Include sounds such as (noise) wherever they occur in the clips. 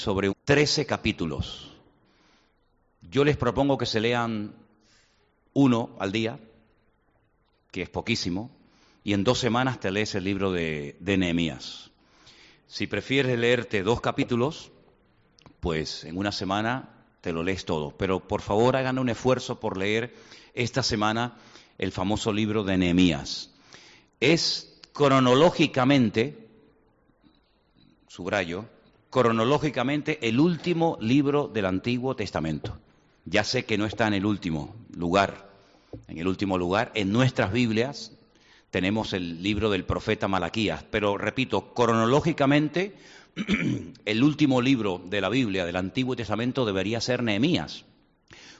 sobre 13 capítulos. Yo les propongo que se lean uno al día, que es poquísimo, y en dos semanas te lees el libro de, Nehemías. Si prefieres leerte dos capítulos, pues en una semana te lo lees todo. Pero por favor hagan un esfuerzo por leer esta semana el famoso libro de Nehemías. Es cronológicamente, subrayo, cronológicamente el último libro del Antiguo Testamento. Ya sé que no está en el último lugar, en el último lugar, en nuestras Biblias tenemos el libro del profeta Malaquías, pero repito, cronológicamente (clears throat) el último libro de la Biblia del Antiguo Testamento debería ser Nehemías,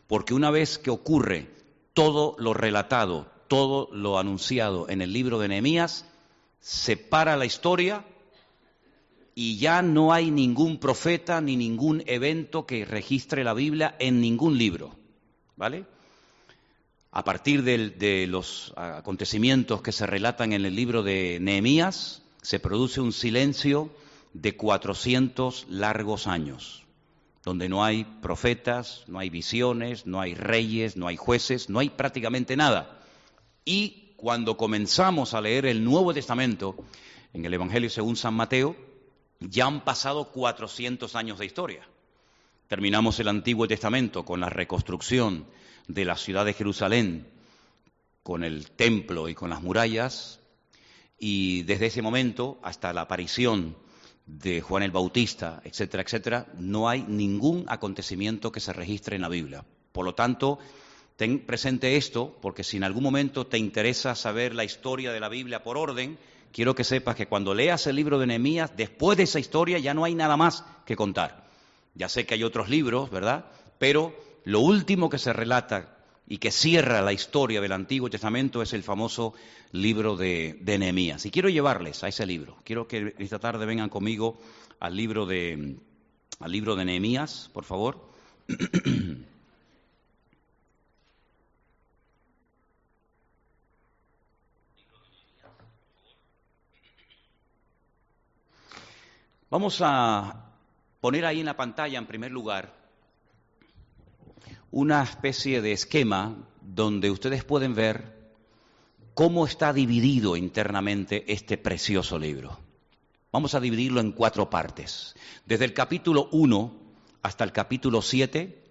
porque una vez que ocurre todo lo relatado, todo lo anunciado en el libro de Nehemías, se para la historia y ya no hay ningún profeta ni ningún evento que registre la Biblia en ningún libro. ¿Vale? A partir de, los acontecimientos que se relatan en el libro de Nehemías, se produce un silencio de 400 largos años, donde no hay profetas, no hay visiones, no hay reyes, no hay jueces, no hay prácticamente nada. Y cuando comenzamos a leer el Nuevo Testamento, en el Evangelio según San Mateo, ya han pasado 400 años de historia. Terminamos el Antiguo Testamento con la reconstrucción de la ciudad de Jerusalén, con el templo y con las murallas, y desde ese momento hasta la aparición de Juan el Bautista, etcétera, etcétera, no hay ningún acontecimiento que se registre en la Biblia. Por lo tanto, ten presente esto, porque si en algún momento te interesa saber la historia de la Biblia por orden, quiero que sepas que cuando leas el libro de Nehemías, después de esa historia ya no hay nada más que contar. Ya sé que hay otros libros, ¿verdad? Pero lo último que se relata y que cierra la historia del Antiguo Testamento es el famoso libro de, de Nehemías. Y quiero llevarles a ese libro. Quiero que esta tarde vengan conmigo al libro de, al libro de Nehemías, por favor. (clears throat) Vamos a poner ahí en la pantalla, en primer lugar, una especie de esquema donde ustedes pueden ver cómo está dividido internamente este precioso libro. Vamos a dividirlo en cuatro partes. Desde el capítulo 1 hasta el capítulo 7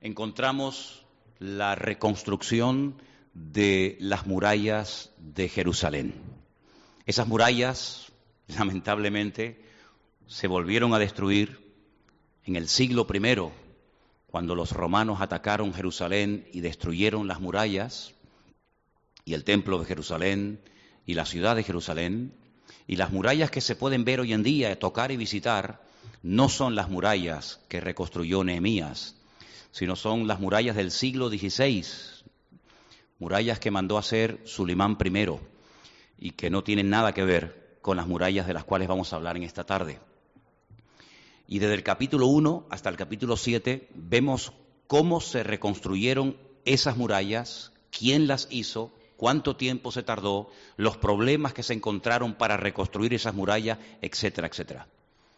encontramos la reconstrucción de las murallas de Jerusalén. Esas murallas, lamentablemente, se volvieron a destruir en el siglo I, cuando los romanos atacaron Jerusalén y destruyeron las murallas y el templo de Jerusalén y la ciudad de Jerusalén. Y las murallas que se pueden ver hoy en día, tocar y visitar, no son las murallas que reconstruyó Nehemías, sino son las murallas del siglo XVI, murallas que mandó hacer Sulimán I y que no tienen nada que ver con las murallas de las cuales vamos a hablar en esta tarde. Y desde el capítulo 1 hasta el capítulo 7 vemos cómo se reconstruyeron esas murallas, quién las hizo, cuánto tiempo se tardó, los problemas que se encontraron para reconstruir esas murallas, etcétera, etcétera.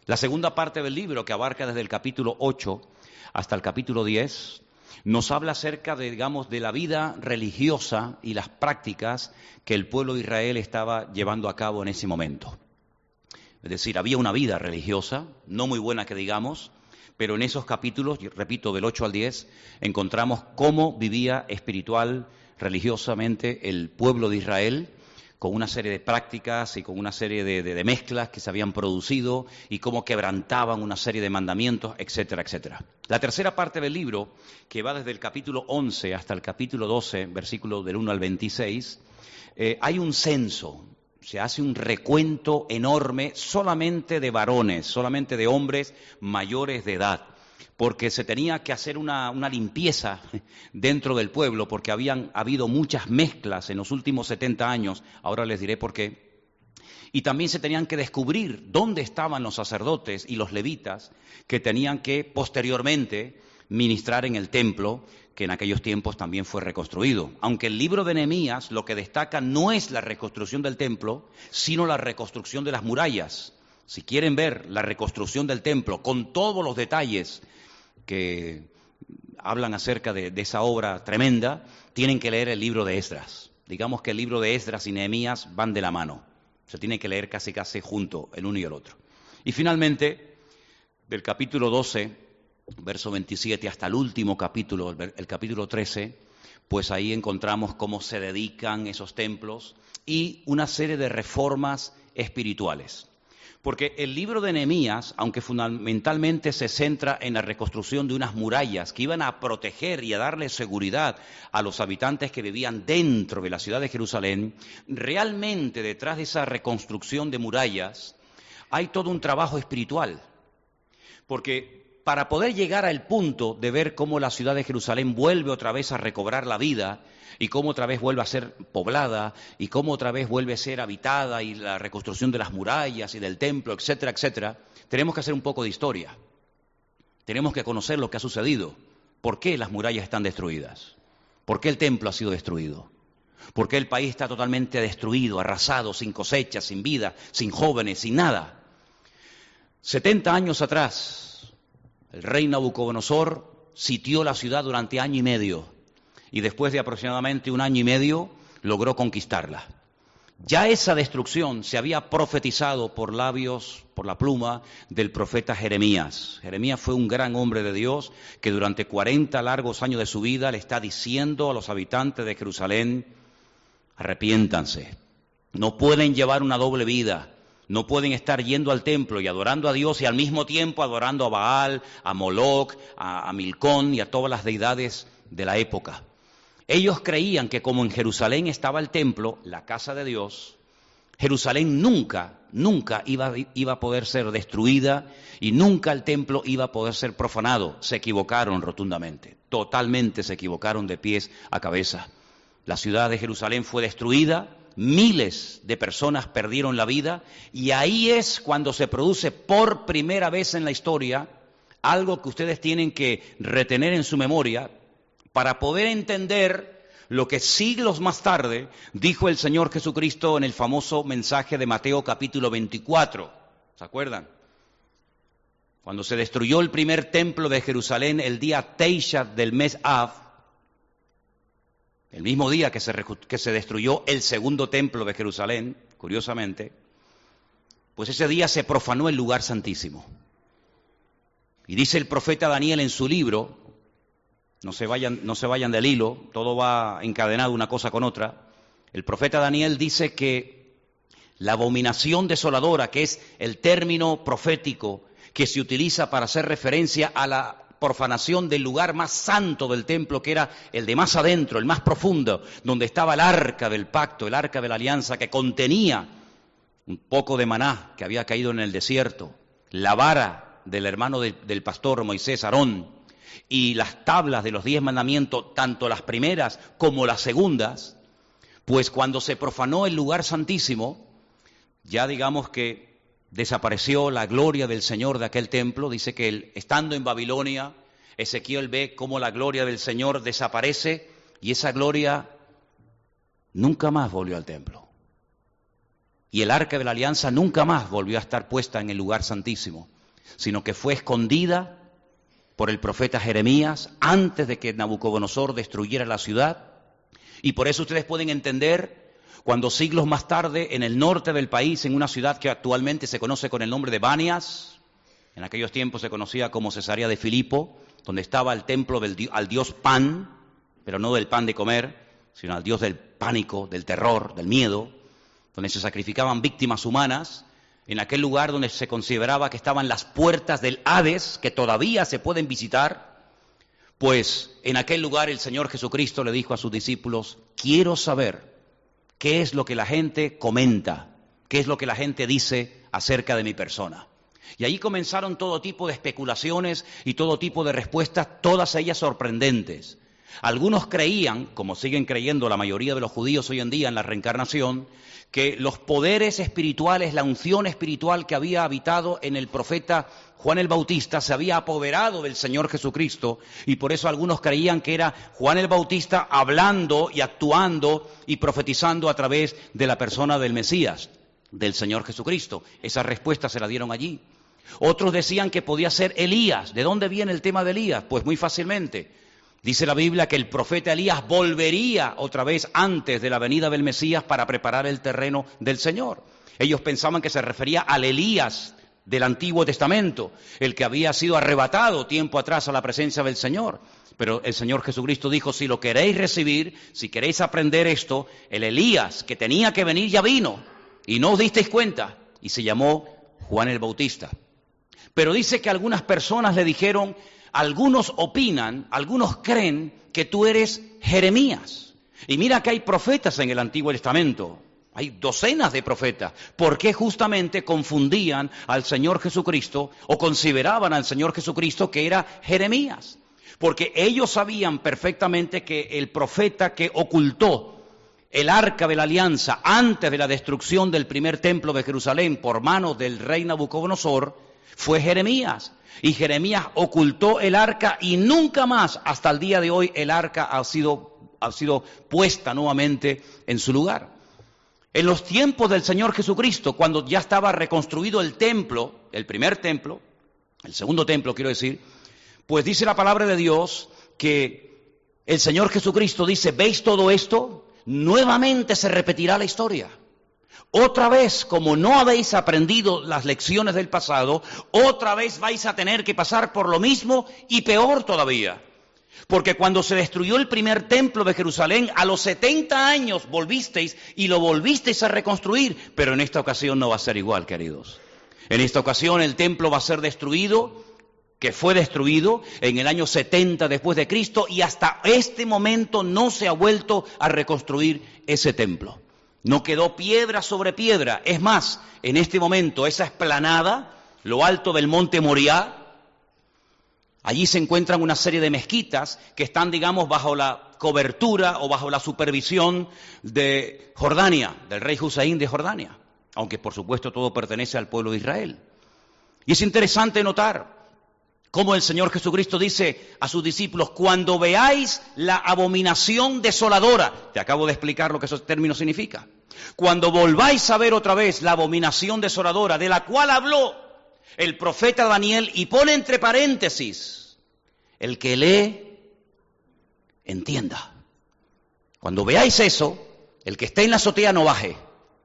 La segunda parte del libro, que abarca desde el capítulo 8 hasta el capítulo 10, nos habla acerca de, digamos, de la vida religiosa y las prácticas que el pueblo de Israel estaba llevando a cabo en ese momento. Es decir, había una vida religiosa, no muy buena que digamos, pero en esos capítulos, repito, del 8 al 10, encontramos cómo vivía espiritual, religiosamente el pueblo de Israel, con una serie de prácticas y con una serie de, mezclas que se habían producido y cómo quebrantaban una serie de mandamientos, etcétera, etcétera. La tercera parte del libro, que va desde el capítulo 11 hasta el capítulo 12, versículo del 1 al 26, eh, hay un censo, se hace un recuento enorme solamente de varones, solamente de hombres mayores de edad, porque se tenía que hacer una, limpieza dentro del pueblo, porque habían habido muchas mezclas en los últimos 70 años, ahora les diré por qué. Y también se tenían que descubrir dónde estaban los sacerdotes y los levitas que tenían que posteriormente ministrar en el templo que en aquellos tiempos también fue reconstruido. Aunque el libro de Nehemías lo que destaca no es la reconstrucción del templo, sino la reconstrucción de las murallas, Si quieren ver la reconstrucción del templo con todos los detalles que hablan acerca de, esa obra tremenda, tienen que leer el libro de Esdras. Digamos que el libro de Esdras y Nehemías van de la mano. Se tiene que leer casi casi junto el uno y el otro. Y finalmente, del capítulo 12, verso 27, hasta el último capítulo, el capítulo 13, pues ahí encontramos cómo se dedican esos templos y una serie de reformas espirituales. Porque el libro de Nehemías, aunque fundamentalmente se centra en la reconstrucción de unas murallas que iban a proteger y a darle seguridad a los habitantes que vivían dentro de la ciudad de Jerusalén, realmente detrás de esa reconstrucción de murallas hay todo un trabajo espiritual. Porque para poder llegar al punto de ver cómo la ciudad de Jerusalén vuelve otra vez a recobrar la vida, y cómo otra vez vuelve a ser poblada y cómo otra vez vuelve a ser habitada y la reconstrucción de las murallas y del templo, etcétera, etcétera, tenemos que hacer un poco de historia. Tenemos que conocer lo que ha sucedido. ¿Por qué las murallas están destruidas? ¿Por qué el templo ha sido destruido? ¿Por qué el país está totalmente destruido, arrasado, sin cosecha, sin vida, sin jóvenes, sin nada? Setenta años atrás, el rey Nabucodonosor sitió la ciudad durante año y medio y después de aproximadamente un año y medio logró conquistarla. Ya esa destrucción se había profetizado por labios, por la pluma del profeta Jeremías. Jeremías fue un gran hombre de Dios que durante 40 largos años de su vida le está diciendo a los habitantes de Jerusalén, arrepiéntanse, no pueden llevar una doble vida, no pueden estar yendo al templo y adorando a Dios y al mismo tiempo adorando a Baal, a Moloch, a, Milcón y a todas las deidades de la época. Ellos creían que como en Jerusalén estaba el templo, la casa de Dios, Jerusalén nunca, nunca iba, a poder ser destruida y nunca el templo iba a poder ser profanado. Se equivocaron rotundamente, totalmente se equivocaron de pies a cabeza. La ciudad de Jerusalén fue destruida, miles de personas perdieron la vida y ahí es cuando se produce por primera vez en la historia algo que ustedes tienen que retener en su memoria, para poder entender lo que siglos más tarde dijo el Señor Jesucristo en el famoso mensaje de Mateo capítulo 24. ¿Se acuerdan? Cuando se destruyó el primer templo de Jerusalén el día Teisha del mes Av, el mismo día que se, que se destruyó el segundo templo de Jerusalén, curiosamente, pues ese día se profanó el lugar santísimo. Y dice el profeta Daniel en su libro, no se vayan, no se vayan del hilo, todo va encadenado una cosa con otra. El profeta Daniel dice que la abominación desoladora, que es el término profético que se utiliza para hacer referencia a la profanación del lugar más santo del templo, que era el de más adentro, el más profundo, donde estaba el arca del pacto, el arca de la alianza, que contenía un poco de maná que había caído en el desierto, la vara del hermano del pastor Moisés, Aarón, y las tablas de los diez mandamientos, tanto las primeras como las segundas, pues cuando se profanó el lugar santísimo, ya digamos que desapareció la gloria del Señor de aquel templo, dice que él, estando en Babilonia, Ezequiel ve cómo la gloria del Señor desaparece y esa gloria nunca más volvió al templo. Y el arca de la alianza nunca más volvió a estar puesta en el lugar santísimo, sino que fue escondida por el profeta Jeremías antes de que Nabucodonosor destruyera la ciudad. Y por eso ustedes pueden entender cuando siglos más tarde en el norte del país, en una ciudad que actualmente se conoce con el nombre de Banias, en aquellos tiempos se conocía como Cesarea de Filipo, donde estaba el templo del, al dios Pan, pero no del pan de comer, sino al dios del pánico, del terror, del miedo, donde se sacrificaban víctimas humanas, en aquel lugar donde se consideraba que estaban las puertas del Hades, que todavía se pueden visitar, pues en aquel lugar el Señor Jesucristo le dijo a sus discípulos, quiero saber qué es lo que la gente comenta, qué es lo que la gente dice acerca de mi persona. Y ahí comenzaron todo tipo de especulaciones y todo tipo de respuestas, todas ellas sorprendentes. Algunos creían, como siguen creyendo la mayoría de los judíos hoy en día en la reencarnación, que los poderes espirituales, la unción espiritual que había habitado en el profeta Juan el Bautista se había apoderado del Señor Jesucristo y por eso algunos creían que era Juan el Bautista hablando y actuando y profetizando a través de la persona del Mesías. del Señor Jesucristo. Esa respuesta se la dieron allí. Otros decían que podía ser Elías. ¿De dónde viene el tema de Elías? Pues muy fácilmente. Dice la Biblia que el profeta Elías volvería otra vez antes de la venida del Mesías para preparar el terreno del Señor. Ellos pensaban que se refería al Elías del Antiguo Testamento, el que había sido arrebatado tiempo atrás a la presencia del Señor. Pero el Señor Jesucristo dijo, si lo queréis recibir, si queréis aprender esto, el Elías que tenía que venir ya vino y no os disteis cuenta y se llamó Juan el Bautista. Pero dice que algunas personas le dijeron, algunos opinan, algunos creen que tú eres Jeremías. Y mira que hay profetas en el Antiguo Testamento, hay docenas de profetas. ¿Por qué justamente confundían al Señor Jesucristo o consideraban al Señor Jesucristo que era Jeremías? Porque ellos sabían perfectamente que el profeta que ocultó el arca de la alianza antes de la destrucción del primer templo de Jerusalén por manos del rey Nabucodonosor fue Jeremías. Y Jeremías ocultó el arca y nunca más, hasta el día de hoy, el arca ha sido, ha sido puesta nuevamente en su lugar. En los tiempos del Señor Jesucristo, cuando ya estaba reconstruido el templo, el primer templo, el segundo templo quiero decir, pues dice la palabra de Dios que el Señor Jesucristo dice, ¿veis todo esto? Nuevamente se repetirá la historia. Otra vez, como no habéis aprendido las lecciones del pasado, otra vez vais a tener que pasar por lo mismo y peor todavía. Porque cuando se destruyó el primer templo de Jerusalén, a los 70 años volvisteis y lo volvisteis a reconstruir, pero en esta ocasión no va a ser igual, queridos. En esta ocasión el templo va a ser destruido, que fue destruido en el año 70 después de Cristo y hasta este momento no se ha vuelto a reconstruir ese templo. No quedó piedra sobre piedra. Es más, en este momento esa esplanada, lo alto del monte Moriah, Allí se encuentran una serie de mezquitas que están, digamos, bajo la cobertura o bajo la supervisión de Jordania, del rey Hussein de Jordania, aunque por supuesto todo pertenece al pueblo de Israel. Y es interesante notar cómo el Señor Jesucristo dice a sus discípulos, cuando veáis la abominación desoladora, te acabo de explicar lo que ese término significa, cuando volváis a ver otra vez la abominación desoladora de la cual habló el profeta Daniel y pone entre paréntesis, el que lee, entienda. Cuando veáis eso, el que esté en la azotea no baje,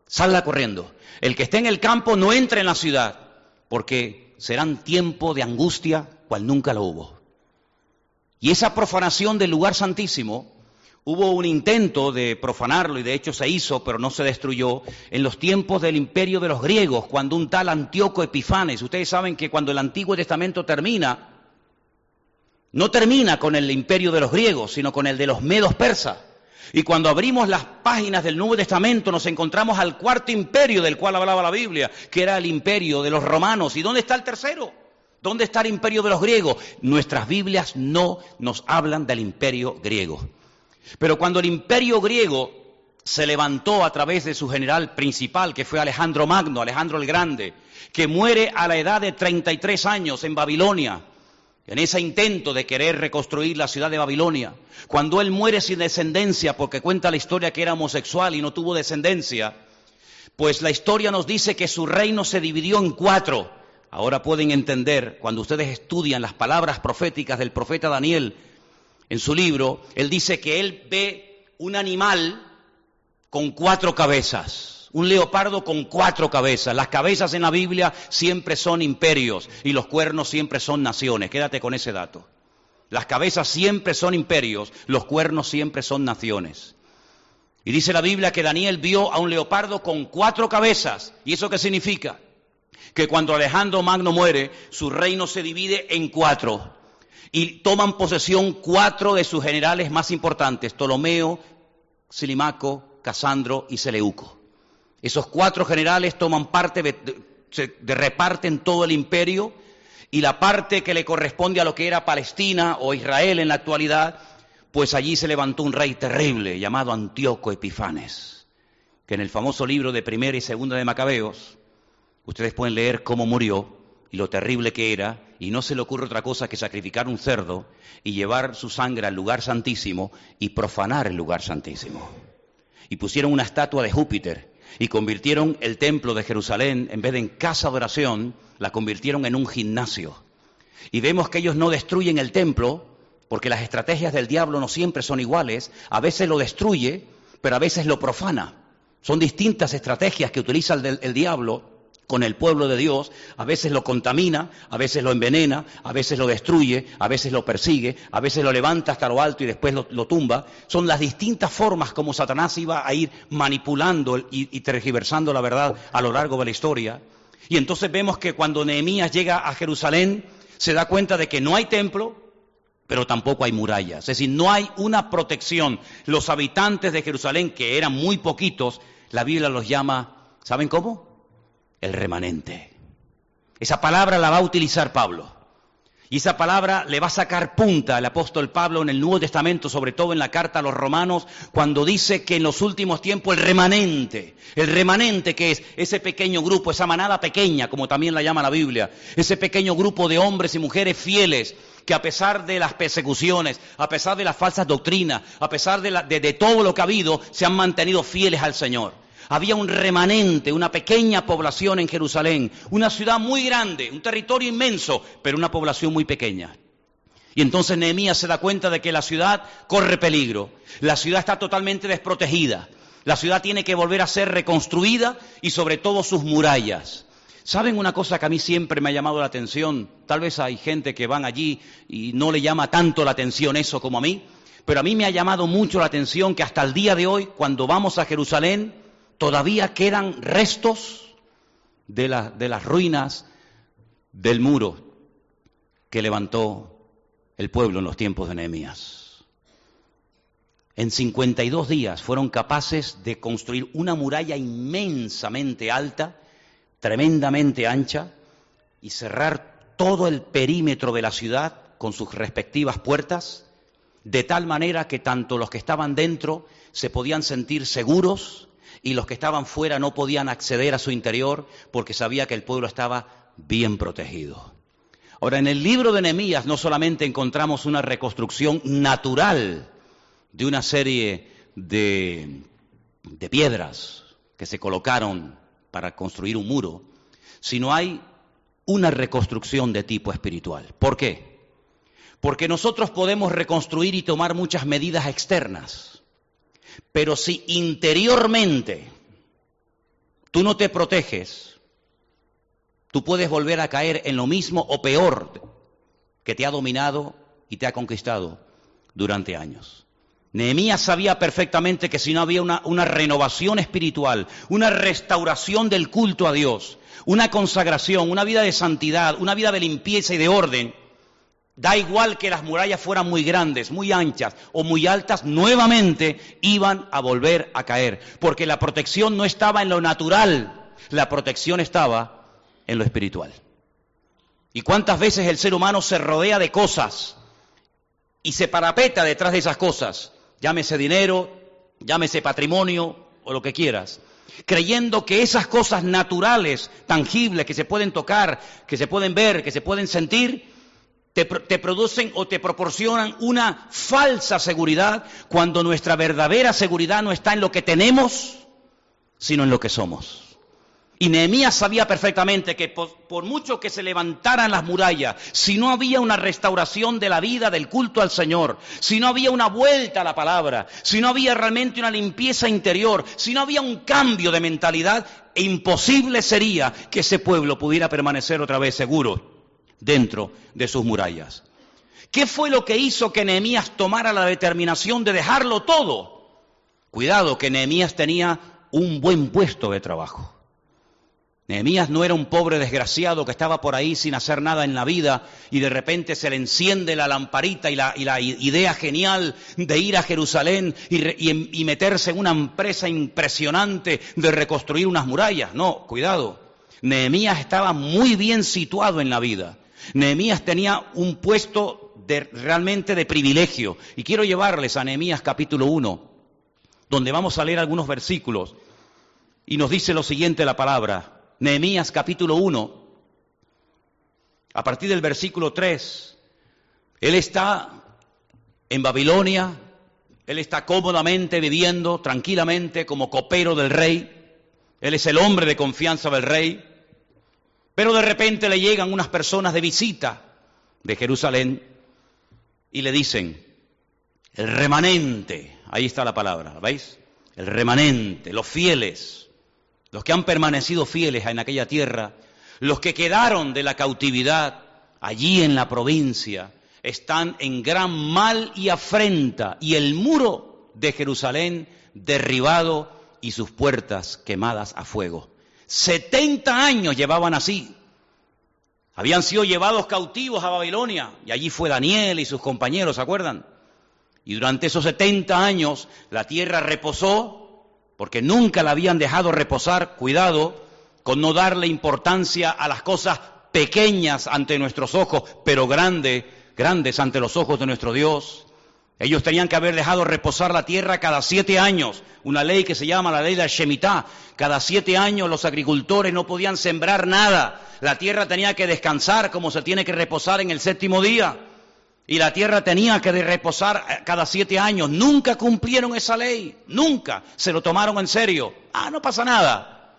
salga corriendo. El que esté en el campo no entre en la ciudad, porque serán tiempo de angustia cual nunca lo hubo. Y esa profanación del lugar santísimo Hubo un intento de profanarlo y de hecho se hizo, pero no se destruyó, en los tiempos del imperio de los griegos, cuando un tal Antíoco Epifanes, ustedes saben que cuando el Antiguo Testamento termina, no termina con el imperio de los griegos, sino con el de los medos persas. Y cuando abrimos las páginas del Nuevo Testamento nos encontramos al cuarto imperio del cual hablaba la Biblia, que era el imperio de los romanos. ¿Y dónde está el tercero? ¿Dónde está el imperio de los griegos? Nuestras Biblias no nos hablan del imperio griego. Pero cuando el imperio griego se levantó a través de su general principal, que fue Alejandro Magno, Alejandro el Grande, que muere a la edad de 33 años en Babilonia, en ese intento de querer reconstruir la ciudad de Babilonia, cuando él muere sin descendencia porque cuenta la historia que era homosexual y no tuvo descendencia, pues la historia nos dice que su reino se dividió en cuatro. Ahora pueden entender, cuando ustedes estudian las palabras proféticas del profeta Daniel, en su libro, él dice que él ve un animal con cuatro cabezas, un leopardo con cuatro cabezas. Las cabezas en la Biblia siempre son imperios y los cuernos siempre son naciones. Quédate con ese dato. Las cabezas siempre son imperios, los cuernos siempre son naciones. Y dice la Biblia que Daniel vio a un leopardo con cuatro cabezas. ¿Y eso qué significa? Que cuando Alejandro Magno muere, su reino se divide en cuatro y toman posesión cuatro de sus generales más importantes, Ptolomeo, Silimaco, Casandro y Seleuco. Esos cuatro generales toman parte, reparten todo el imperio y la parte que le corresponde a lo que era Palestina o Israel en la actualidad, pues allí se levantó un rey terrible llamado Antíoco Epifanes, que en el famoso libro de Primera y Segunda de Macabeos, ustedes pueden leer cómo murió y lo terrible que era, y no se le ocurre otra cosa que sacrificar un cerdo y llevar su sangre al lugar santísimo y profanar el lugar santísimo. Y pusieron una estatua de Júpiter, y convirtieron el templo de Jerusalén, en vez de en casa de oración, la convirtieron en un gimnasio. Y vemos que ellos no destruyen el templo, porque las estrategias del diablo no siempre son iguales, a veces lo destruye, pero a veces lo profana. Son distintas estrategias que utiliza el, el diablo con el pueblo de Dios, a veces lo contamina, a veces lo envenena, a veces lo destruye, a veces lo persigue, a veces lo levanta hasta lo alto y después lo, tumba. Son las distintas formas como Satanás iba a ir manipulando y, y tergiversando la verdad a lo largo de la historia. Y entonces vemos que cuando Nehemías llega a Jerusalén, se da cuenta de que no hay templo, pero tampoco hay murallas. Es decir, no hay una protección. Los habitantes de Jerusalén, que eran muy poquitos, la Biblia los llama, ¿saben cómo? El remanente. Esa palabra la va a utilizar Pablo. Y esa palabra le va a sacar punta al apóstol Pablo en el Nuevo Testamento, sobre todo en la carta a los romanos, cuando dice que en los últimos tiempos el remanente, el remanente que es ese pequeño grupo, esa manada pequeña, como también la llama la Biblia, ese pequeño grupo de hombres y mujeres fieles que a pesar de las persecuciones, a pesar de las falsas doctrinas, a pesar de, de todo lo que ha habido, se han mantenido fieles al Señor había un remanente, una pequeña población en Jerusalén, una ciudad muy grande, un territorio inmenso, pero una población muy pequeña. Y entonces Nehemías se da cuenta de que la ciudad corre peligro, la ciudad está totalmente desprotegida, la ciudad tiene que volver a ser reconstruida y sobre todo sus murallas. ¿Saben una cosa que a mí siempre me ha llamado la atención? Tal vez hay gente que van allí y no le llama tanto la atención eso como a mí, pero a mí me ha llamado mucho la atención que hasta el día de hoy, cuando vamos a Jerusalén, todavía quedan restos de, las ruinas del muro que levantó el pueblo en los tiempos de Nehemías. En 52 días fueron capaces de construir una muralla inmensamente alta, tremendamente ancha, y cerrar todo el perímetro de la ciudad con sus respectivas puertas, de tal manera que tanto los que estaban dentro se podían sentir seguros y los que estaban fuera no podían acceder a su interior porque sabía que el pueblo estaba bien protegido. Ahora, en el libro de Nehemías no solamente encontramos una reconstrucción natural de una serie de, de piedras que se colocaron para construir un muro, sino hay una reconstrucción de tipo espiritual. ¿Por qué? Porque nosotros podemos reconstruir y tomar muchas medidas externas pero si interiormente tú no te proteges, tú puedes volver a caer en lo mismo o peor que te ha dominado y te ha conquistado durante años. Nehemías sabía perfectamente que si no había una, una, renovación espiritual, una restauración del culto a Dios, una consagración, una vida de santidad, una vida de limpieza y de orden, Da igual que las murallas fueran muy grandes, muy anchas o muy altas, nuevamente iban a volver a caer, porque la protección no estaba en lo natural, la protección estaba en lo espiritual. ¿Y cuántas veces el ser humano se rodea de cosas y se parapeta detrás de esas cosas? Llámese dinero, llámese patrimonio o lo que quieras creyendo que esas cosas naturales, tangibles, que se pueden tocar, que se pueden ver, que se pueden sentir, te, producen o te proporcionan una falsa seguridad cuando nuestra verdadera seguridad no está en lo que tenemos, sino en lo que somos. Y Nehemías sabía perfectamente que por, por, mucho que se levantaran las murallas, si no había una restauración de la vida, del culto al Señor, si no había una vuelta a la palabra, si no había realmente una limpieza interior, si no había un cambio de mentalidad, imposible sería que ese pueblo pudiera permanecer otra vez seguro dentro de sus murallas. ¿Qué fue lo que hizo que Nehemías tomara la determinación de dejarlo todo? Cuidado, que Nehemías tenía un buen puesto de trabajo. Nehemías no era un pobre desgraciado que estaba por ahí sin hacer nada en la vida y de repente se le enciende la lamparita y la, idea genial de ir a Jerusalén y, y meterse en una empresa impresionante de reconstruir unas murallas. No, cuidado. Nehemías estaba muy bien situado en la vida. Nehemías tenía un puesto de, realmente de privilegio. Y quiero llevarles a Nehemías capítulo 1, donde vamos a leer algunos versículos. Y nos dice lo siguiente la palabra. Nehemías capítulo 1, a partir del versículo 3. Él está en Babilonia, él está cómodamente viviendo, tranquilamente, como copero del rey. Él es el hombre de confianza del rey. Pero de repente le llegan unas personas de visita de Jerusalén y le dicen, el remanente, ahí está la palabra, ¿veis? El remanente, los fieles, los que han permanecido fieles en aquella tierra, los que quedaron de la cautividad allí en la provincia, están en gran mal y afrenta, y el muro de Jerusalén derribado y sus puertas quemadas a fuego. Setenta años llevaban así. Habían sido llevados cautivos a Babilonia, y allí fue Daniel y sus compañeros, ¿se acuerdan? Y durante esos setenta años la tierra reposó, porque nunca la habían dejado reposar, cuidado, con no darle importancia a las cosas pequeñas ante nuestros ojos, pero grandes, grandes ante los ojos de nuestro Dios. Ellos tenían que haber dejado reposar la tierra cada siete años, una ley que se llama la ley de Shemitah. Cada siete años los agricultores no podían sembrar nada. La tierra tenía que descansar como se tiene que reposar en el séptimo día. Y la tierra tenía que reposar eh, cada siete años. Nunca cumplieron esa ley. Nunca se lo tomaron en serio. Ah, no pasa nada.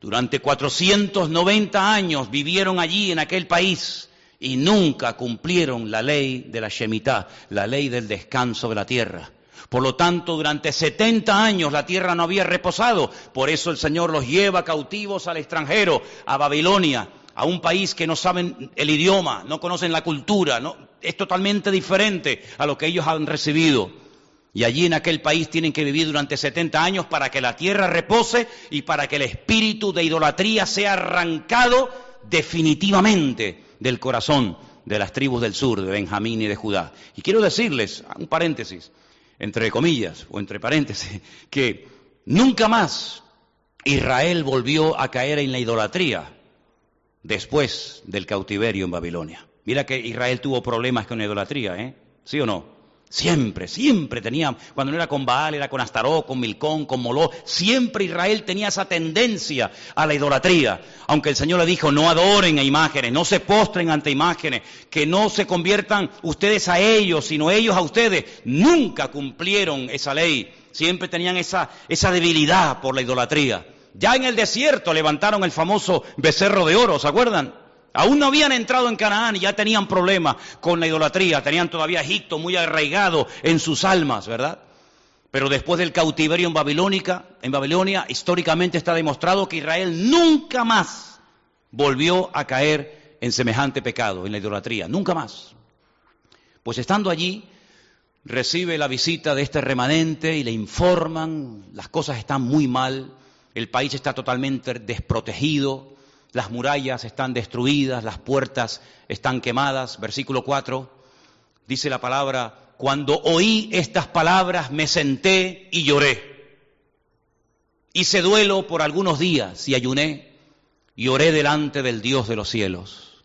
Durante 490 años vivieron allí en aquel país y nunca cumplieron la ley de la Shemitah, la ley del descanso de la tierra. Por lo tanto, durante 70 años la tierra no había reposado. Por eso el Señor los lleva cautivos al extranjero, a Babilonia, a un país que no saben el idioma, no conocen la cultura, no, es totalmente diferente a lo que ellos han recibido. Y allí en aquel país tienen que vivir durante 70 años para que la tierra repose y para que el espíritu de idolatría sea arrancado definitivamente del corazón de las tribus del sur, de Benjamín y de Judá. Y quiero decirles, un paréntesis, entre comillas o entre paréntesis, (laughs) que nunca más Israel volvió a caer en la idolatría después del cautiverio en Babilonia. Mira que Israel tuvo problemas con la idolatría, ¿eh? ¿Sí o no? Siempre, siempre tenía, cuando no era con Baal, era con Astaró, con Milcón, con Moló, siempre Israel tenía esa tendencia a la idolatría. Aunque el Señor le dijo, no adoren a imágenes, no se postren ante imágenes, que no se conviertan ustedes a ellos, sino ellos a ustedes. Nunca cumplieron esa ley, siempre tenían esa, esa debilidad por la idolatría. Ya en el desierto levantaron el famoso becerro de oro, ¿se acuerdan? Aún no habían entrado en Canaán y ya tenían problemas con la idolatría, tenían todavía Egipto muy arraigado en sus almas, ¿verdad? Pero después del cautiverio en Babilónica, en Babilonia, históricamente está demostrado que Israel nunca más volvió a caer en semejante pecado, en la idolatría, nunca más. Pues estando allí, recibe la visita de este remanente y le informan, las cosas están muy mal, el país está totalmente desprotegido, las murallas están destruidas, las puertas están quemadas. Versículo 4 dice la palabra, cuando oí estas palabras me senté y lloré. Hice duelo por algunos días y ayuné y oré delante del Dios de los cielos.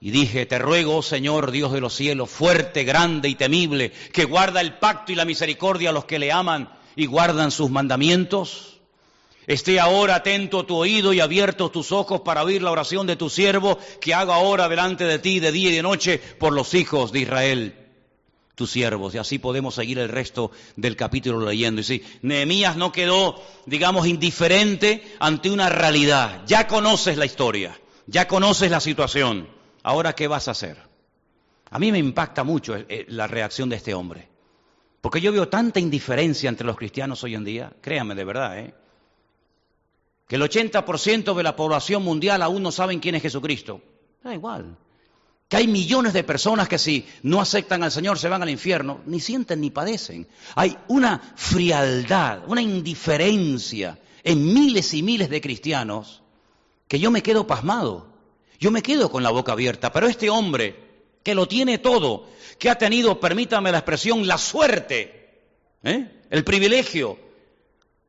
Y dije, te ruego, Señor Dios de los cielos, fuerte, grande y temible, que guarda el pacto y la misericordia a los que le aman y guardan sus mandamientos Esté ahora atento tu oído y abiertos tus ojos para oír la oración de tu siervo que haga ahora delante de ti de día y de noche por los hijos de Israel, tus siervos. Y así podemos seguir el resto del capítulo leyendo. Y sí, Nehemías no quedó, digamos, indiferente ante una realidad. Ya conoces la historia, ya conoces la situación. Ahora, ¿qué vas a hacer? A mí me impacta mucho eh, eh, la reacción de este hombre. Porque yo veo tanta indiferencia entre los cristianos hoy en día. Créanme, de verdad, ¿eh? Que el 80% de la población mundial aún no saben quién es Jesucristo. Da igual. Que hay millones de personas que si no aceptan al Señor se van al infierno, ni sienten ni padecen. Hay una frialdad, una indiferencia en miles y miles de cristianos que yo me quedo pasmado. Yo me quedo con la boca abierta. Pero este hombre que lo tiene todo, que ha tenido, permítame la expresión, la suerte, ¿eh? el privilegio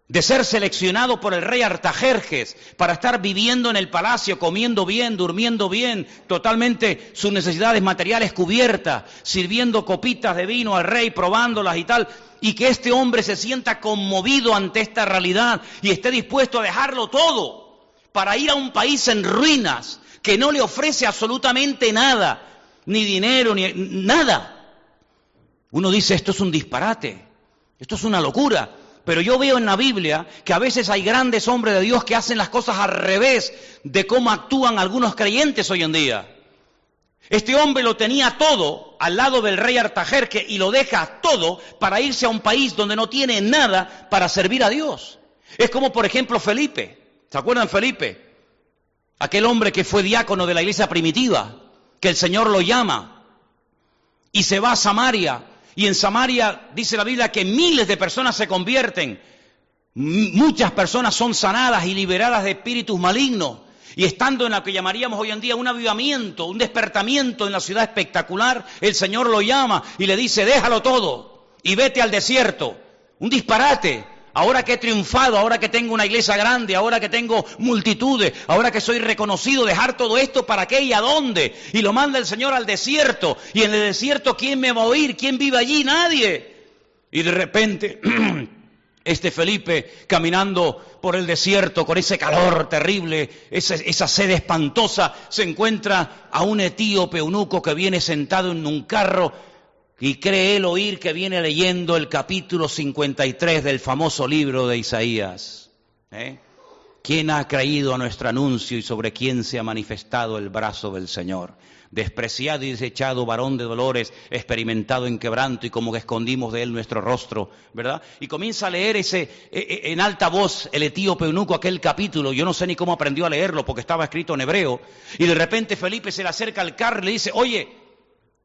de ser seleccionado por el rey Artajerjes para estar viviendo en el palacio, comiendo bien, durmiendo bien, totalmente sus necesidades materiales cubiertas, sirviendo copitas de vino al rey, probándolas y tal, y que este hombre se sienta conmovido ante esta realidad y esté dispuesto a dejarlo todo para ir a un país en ruinas que no le ofrece absolutamente nada, ni dinero, ni nada. Uno dice, esto es un disparate, esto es una locura. Pero yo veo en la Biblia que a veces hay grandes hombres de Dios que hacen las cosas al revés de cómo actúan algunos creyentes hoy en día. Este hombre lo tenía todo al lado del rey Artajerque y lo deja todo para irse a un país donde no tiene nada para servir a Dios. Es como, por ejemplo, Felipe. ¿Se acuerdan Felipe? Aquel hombre que fue diácono de la iglesia primitiva, que el Señor lo llama y se va a Samaria. Y en Samaria dice la Biblia que miles de personas se convierten. Muchas personas son sanadas y liberadas de espíritus malignos. Y estando en lo que llamaríamos hoy en día un avivamiento, un despertamiento en la ciudad espectacular, el Señor lo llama y le dice, déjalo todo y vete al desierto. Un disparate. Ahora que he triunfado, ahora que tengo una iglesia grande, ahora que tengo multitudes, ahora que soy reconocido, dejar todo esto para qué y a dónde. Y lo manda el Señor al desierto. Y en el desierto, ¿quién me va a oír? ¿Quién vive allí? Nadie. Y de repente (clears throat) este Felipe caminando por el desierto con ese calor terrible, esa, sed espantosa, se encuentra a un etíope eunuco que viene sentado en un carro y cree él oír que viene leyendo el capítulo 53 del famoso libro de Isaías. ¿Eh? ¿Quién ha creído a nuestro anuncio y sobre quién se ha manifestado el brazo del Señor? despreciado y desechado, varón de dolores, experimentado en quebranto y como que escondimos de él nuestro rostro, ¿verdad? Y comienza a leer ese e, e, en alta voz el etíope eunuco aquel capítulo, yo no sé ni cómo aprendió a leerlo porque estaba escrito en hebreo, y de repente Felipe se le acerca al carro y le dice, oye,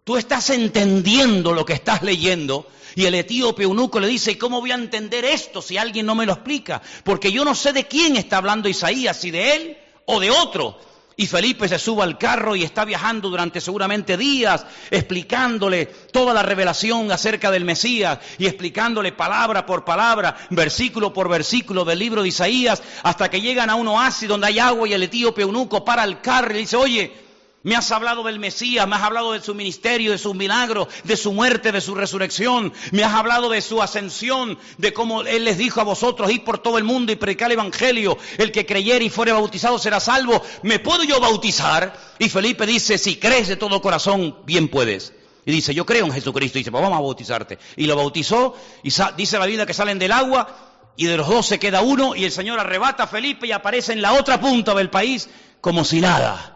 tú estás entendiendo lo que estás leyendo, y el etíope eunuco le dice, ¿y cómo voy a entender esto si alguien no me lo explica? Porque yo no sé de quién está hablando Isaías, si de él o de otro. Y Felipe se sube al carro y está viajando durante seguramente días explicándole toda la revelación acerca del Mesías y explicándole palabra por palabra, versículo por versículo del libro de Isaías, hasta que llegan a un oasis donde hay agua y el etíope eunuco para el carro y le dice, oye, me has hablado del Mesías, me has hablado de su ministerio, de sus milagros, de su muerte, de su resurrección, me has hablado de su ascensión, de cómo Él les dijo a vosotros, ir por todo el mundo y predicar el Evangelio, el que creyere y fuere bautizado será salvo. ¿Me puedo yo bautizar? Y Felipe dice, si crees de todo corazón, bien puedes. Y dice, yo creo en Jesucristo. Y dice, pues vamos a bautizarte. Y lo bautizó, y dice la Biblia que salen del agua, y de los dos se queda uno, y el Señor arrebata a Felipe y aparece en la otra punta del país como si nada.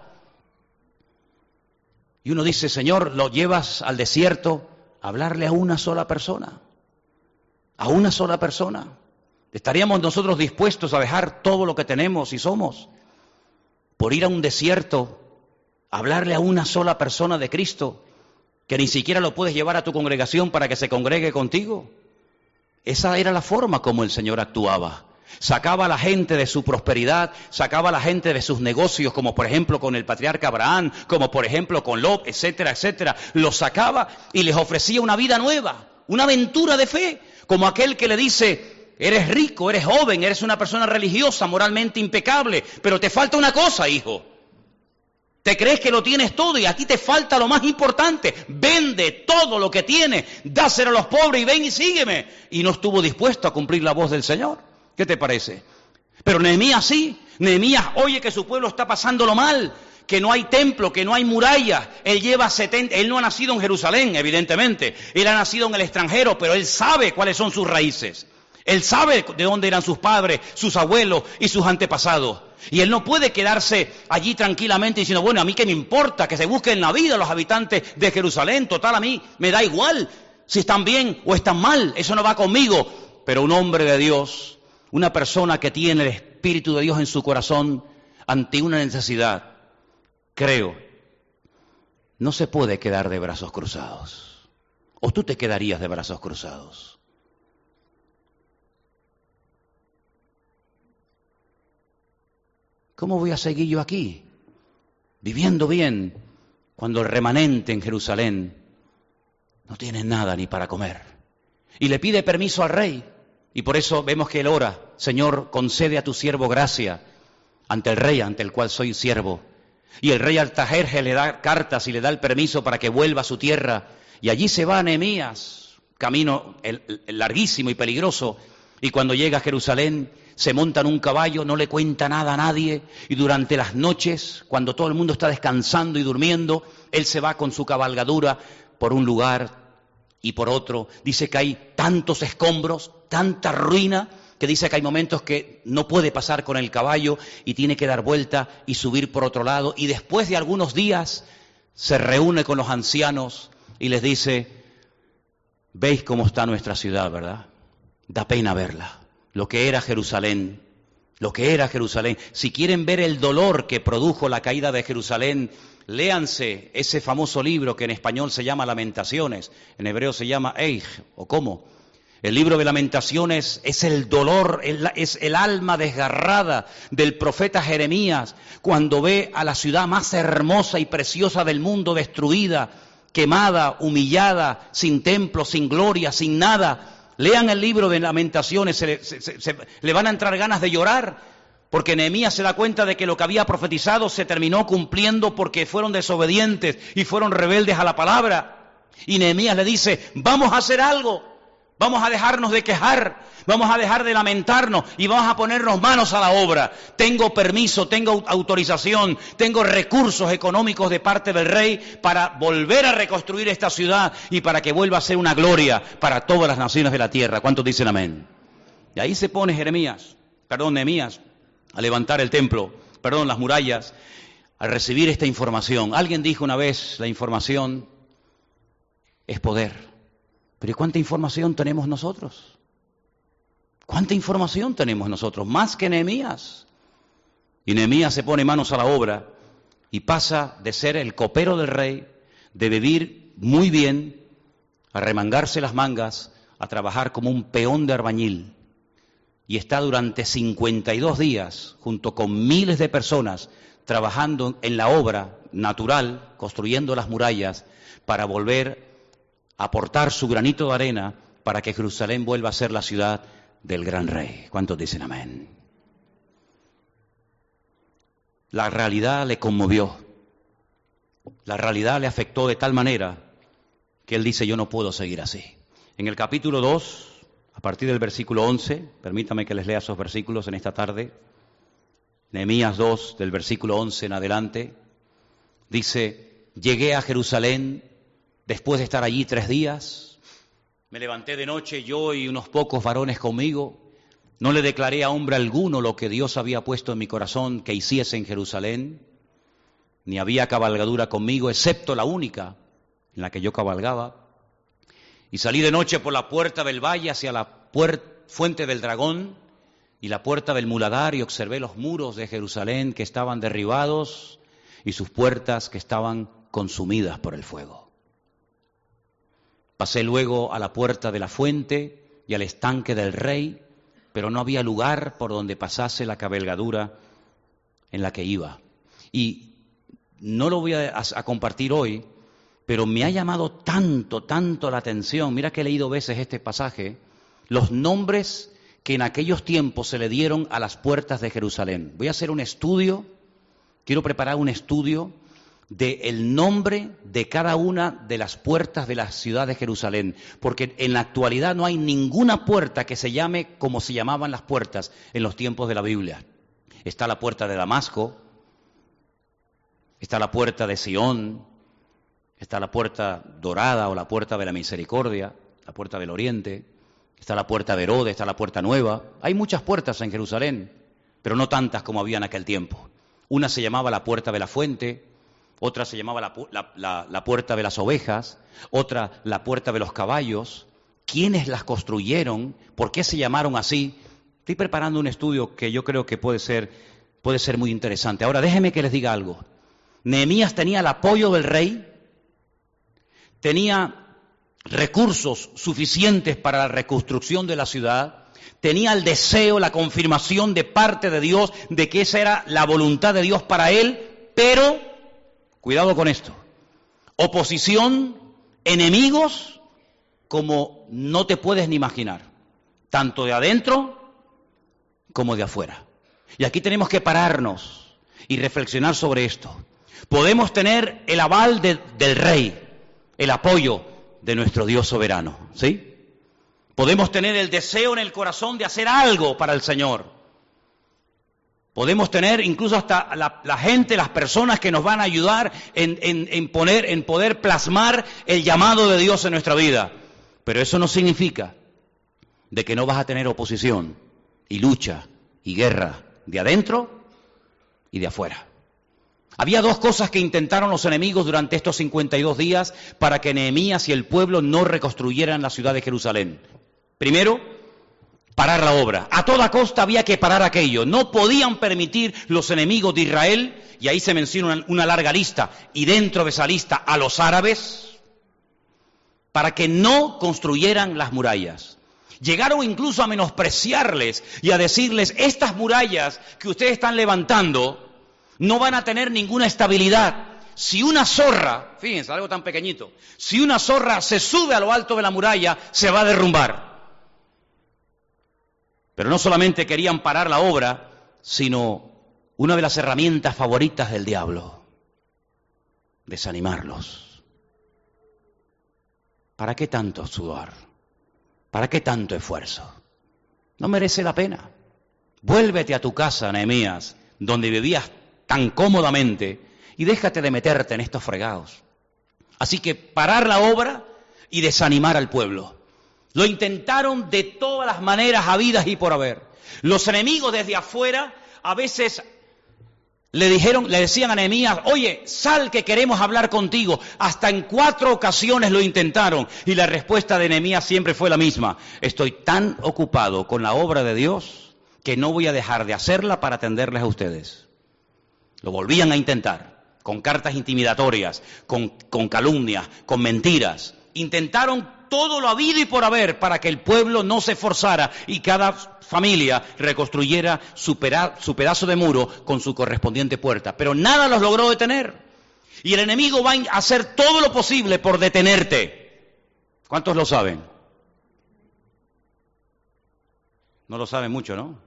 Y uno dice, Señor, lo llevas al desierto a hablarle a una sola persona. A una sola persona. ¿Estaríamos nosotros dispuestos a dejar todo lo que tenemos y somos por ir a un desierto a hablarle a una sola persona de Cristo que ni siquiera lo puedes llevar a tu congregación para que se congregue contigo? Esa era la forma como el Señor actuaba. Sacaba a la gente de su prosperidad, sacaba a la gente de sus negocios, como por ejemplo con el patriarca Abraham, como por ejemplo con Lot, etcétera, etcétera. Los sacaba y les ofrecía una vida nueva, una aventura de fe, como aquel que le dice, eres rico, eres joven, eres una persona religiosa, moralmente impecable, pero te falta una cosa, hijo. Te crees que lo tienes todo y a ti te falta lo más importante. Vende todo lo que tienes, dáselo a los pobres y ven y sígueme. Y no estuvo dispuesto a cumplir la voz del Señor. ¿Qué te parece? Pero Nehemías sí. Nehemías oye que su pueblo está pasándolo mal, que no hay templo, que no hay muralla. Él lleva 70, él no ha nacido en Jerusalén, evidentemente. Él ha nacido en el extranjero, pero él sabe cuáles son sus raíces. Él sabe de dónde eran sus padres, sus abuelos y sus antepasados. Y él no puede quedarse allí tranquilamente diciendo, bueno, a mí qué me importa que se busquen la vida los habitantes de Jerusalén. Total, a mí me da igual si están bien o están mal. Eso no va conmigo. Pero un hombre de Dios una persona que tiene el Espíritu de Dios en su corazón ante una necesidad, creo, no se puede quedar de brazos cruzados. ¿O tú te quedarías de brazos cruzados? ¿Cómo voy a seguir yo aquí? Viviendo bien, cuando el remanente en Jerusalén no tiene nada ni para comer. Y le pide permiso al rey y por eso vemos que él ora, Señor, concede a tu siervo gracia ante el rey ante el cual soy siervo. Y el rey Altajerje le da cartas y le da el permiso para que vuelva a su tierra. Y allí se va Nehemías, camino larguísimo y peligroso. Y cuando llega a Jerusalén, se monta en un caballo, no le cuenta nada a nadie. Y durante las noches, cuando todo el mundo está descansando y durmiendo, él se va con su cabalgadura por un lugar y por otro. Dice que hay tantos escombros, tanta ruina que dice que hay momentos que no puede pasar con el caballo y tiene que dar vuelta y subir por otro lado. Y después de algunos días se reúne con los ancianos y les dice, veis cómo está nuestra ciudad, ¿verdad? Da pena verla. Lo que era Jerusalén, lo que era Jerusalén. Si quieren ver el dolor que produjo la caída de Jerusalén, léanse ese famoso libro que en español se llama Lamentaciones, en hebreo se llama Eich, o cómo. El libro de lamentaciones es el dolor, es el alma desgarrada del profeta Jeremías cuando ve a la ciudad más hermosa y preciosa del mundo destruida, quemada, humillada, sin templo, sin gloria, sin nada. Lean el libro de lamentaciones, le van a entrar ganas de llorar porque Nehemías se da cuenta de que lo que había profetizado se terminó cumpliendo porque fueron desobedientes y fueron rebeldes a la palabra. Y Nehemías le dice, vamos a hacer algo. Vamos a dejarnos de quejar, vamos a dejar de lamentarnos y vamos a ponernos manos a la obra. Tengo permiso, tengo autorización, tengo recursos económicos de parte del rey para volver a reconstruir esta ciudad y para que vuelva a ser una gloria para todas las naciones de la tierra. ¿Cuántos dicen amén? Y ahí se pone Jeremías, perdón, Nehemías, a levantar el templo, perdón, las murallas, a recibir esta información. Alguien dijo una vez, la información es poder. Pero ¿y cuánta información tenemos nosotros? ¿Cuánta información tenemos nosotros? Más que Nehemías. Y Nehemías se pone manos a la obra y pasa de ser el copero del rey, de vivir muy bien, a remangarse las mangas, a trabajar como un peón de arbañil. Y está durante 52 días, junto con miles de personas, trabajando en la obra natural, construyendo las murallas, para volver aportar su granito de arena para que Jerusalén vuelva a ser la ciudad del gran rey. ¿Cuántos dicen amén? La realidad le conmovió. La realidad le afectó de tal manera que él dice, yo no puedo seguir así. En el capítulo 2, a partir del versículo 11, permítame que les lea esos versículos en esta tarde, Nehemías 2, del versículo 11 en adelante, dice, llegué a Jerusalén Después de estar allí tres días, me levanté de noche yo y unos pocos varones conmigo. No le declaré a hombre alguno lo que Dios había puesto en mi corazón que hiciese en Jerusalén, ni había cabalgadura conmigo, excepto la única en la que yo cabalgaba. Y salí de noche por la puerta del valle hacia la fuente del dragón y la puerta del muladar y observé los muros de Jerusalén que estaban derribados y sus puertas que estaban consumidas por el fuego. Pasé luego a la puerta de la fuente y al estanque del rey, pero no había lugar por donde pasase la cabalgadura en la que iba. Y no lo voy a, compartir hoy, pero me ha llamado tanto, tanto la atención, mira que he leído veces este pasaje, los nombres que en aquellos tiempos se le dieron a las puertas de Jerusalén. Voy a hacer un estudio, quiero preparar un estudio del nombre de cada una de las puertas de la ciudad de Jerusalén, porque en la actualidad no hay ninguna puerta que se llame como se llamaban las puertas en los tiempos de la Biblia. Está la puerta de Damasco, está la puerta de Sión, está la puerta dorada o la puerta de la misericordia, la puerta del oriente, está la puerta de Herodes, está la puerta nueva. Hay muchas puertas en Jerusalén, pero no tantas como había en aquel tiempo. Una se llamaba la puerta de la fuente, otra se llamaba la, puerta de las ovejas, otra la puerta de los caballos. ¿Quiénes las construyeron? ¿Por qué se llamaron así? Estoy preparando un estudio que yo creo que puede ser, puede ser muy interesante. Ahora, déjenme que les diga algo. Nehemías tenía el apoyo del rey, tenía recursos suficientes para la reconstrucción de la ciudad, tenía el deseo, la confirmación de parte de Dios de que esa era la voluntad de Dios para él, pero Cuidado con esto. Oposición, enemigos, como no te puedes ni imaginar, tanto de adentro como de afuera. Y aquí tenemos que pararnos y reflexionar sobre esto. Podemos tener el aval del rey, el apoyo de nuestro Dios soberano, ¿sí? Podemos tener el deseo en el corazón de hacer algo para el Señor. Podemos tener incluso hasta la, gente, las personas que nos van a ayudar en, poner, en poder plasmar el llamado de Dios en nuestra vida. Pero eso no significa de que no vas a tener oposición y lucha y guerra de adentro y de afuera. Había dos cosas que intentaron los enemigos durante estos 52 días para que Nehemías y el pueblo no reconstruyeran la ciudad de Jerusalén. Primero, parar la obra. A toda costa había que parar aquello. No podían permitir los enemigos de Israel, y ahí se menciona una larga lista, y dentro de esa lista a los árabes, para que no construyeran las murallas. Llegaron incluso a menospreciarles y a decirles, estas murallas que ustedes están levantando, no van a tener ninguna estabilidad. Si una zorra, fíjense, algo tan pequeñito, si una zorra se sube a lo alto de la muralla, se va a derrumbar. Pero no solamente querían parar la obra, sino una de las herramientas favoritas del diablo, desanimarlos. ¿Para qué tanto sudor? ¿Para qué tanto esfuerzo? No merece la pena. Vuélvete a tu casa, Nehemías, donde vivías tan cómodamente y déjate de meterte en estos fregados. Así que parar la obra y desanimar al pueblo. Lo intentaron de todas las maneras habidas y por haber. Los enemigos desde afuera a veces le dijeron, le decían a Nehemías, oye, sal que queremos hablar contigo. Hasta en cuatro ocasiones lo intentaron y la respuesta de Nehemías siempre fue la misma. Estoy tan ocupado con la obra de Dios que no voy a dejar de hacerla para atenderles a ustedes. Lo volvían a intentar, con cartas intimidatorias, con, calumnias, con mentiras. Intentaron todo lo habido y por haber para que el pueblo no se forzara y cada familia reconstruyera su, su, pedazo de muro con su correspondiente puerta. Pero nada los logró detener. Y el enemigo va a hacer todo lo posible por detenerte. ¿Cuántos lo saben? No lo saben mucho, ¿no?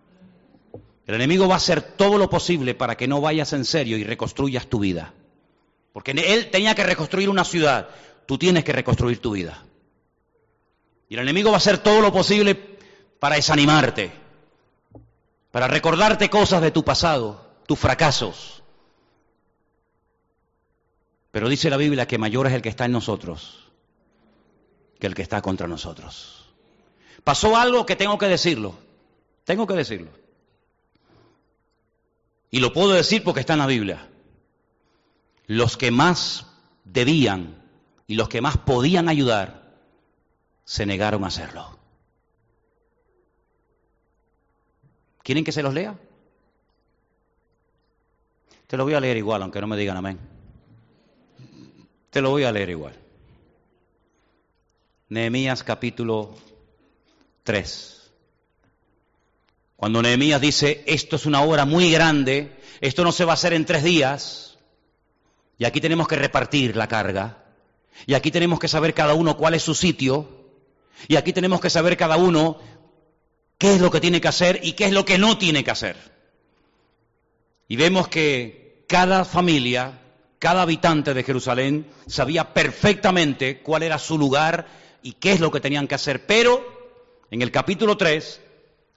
El enemigo va a hacer todo lo posible para que no vayas en serio y reconstruyas tu vida. Porque él tenía que reconstruir una ciudad, tú tienes que reconstruir tu vida. Y el enemigo va a hacer todo lo posible para desanimarte, para recordarte cosas de tu pasado, tus fracasos. Pero dice la Biblia que mayor es el que está en nosotros que el que está contra nosotros. Pasó algo que tengo que decirlo, tengo que decirlo. Y lo puedo decir porque está en la Biblia. Los que más debían y los que más podían ayudar se negaron a hacerlo. ¿Quieren que se los lea? Te lo voy a leer igual, aunque no me digan amén. Te lo voy a leer igual. Nehemías capítulo 3. Cuando Nehemías dice, esto es una obra muy grande, esto no se va a hacer en tres días, y aquí tenemos que repartir la carga, y aquí tenemos que saber cada uno cuál es su sitio, y aquí tenemos que saber cada uno qué es lo que tiene que hacer y qué es lo que no tiene que hacer. Y vemos que cada familia, cada habitante de Jerusalén sabía perfectamente cuál era su lugar y qué es lo que tenían que hacer. Pero en el capítulo 3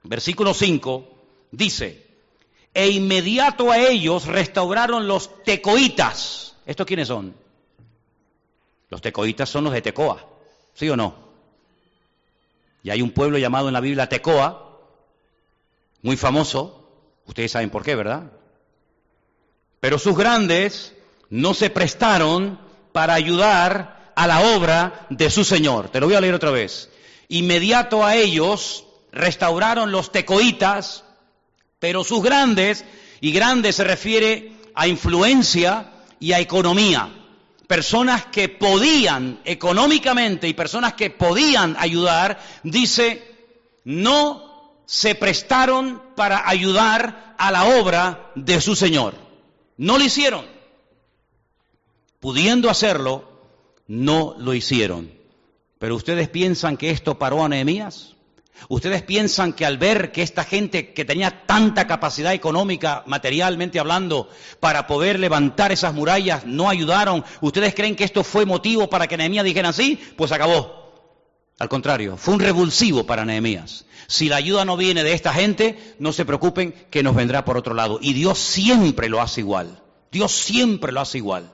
versículo 5, dice, e inmediato a ellos restauraron los tecoitas. ¿Estos quiénes son? Los tecoitas son los de Tecoa, ¿sí o no? Y hay un pueblo llamado en la Biblia Tecoa, muy famoso, ustedes saben por qué, ¿verdad? Pero sus grandes no se prestaron para ayudar a la obra de su Señor. Te lo voy a leer otra vez. Inmediato a ellos restauraron los tecoitas, pero sus grandes, y grandes se refiere a influencia y a economía, personas que podían económicamente y personas que podían ayudar, dice, no se prestaron para ayudar a la obra de su Señor. No lo hicieron. Pudiendo hacerlo, no lo hicieron. Pero ustedes piensan que esto paró a Nehemías? ¿Ustedes piensan que al ver que esta gente que tenía tanta capacidad económica, materialmente hablando, para poder levantar esas murallas, no ayudaron? ¿Ustedes creen que esto fue motivo para que Nehemías dijera así? Pues acabó. Al contrario, fue un revulsivo para Nehemías. Si la ayuda no viene de esta gente, no se preocupen que nos vendrá por otro lado. Y Dios siempre lo hace igual. Dios siempre lo hace igual.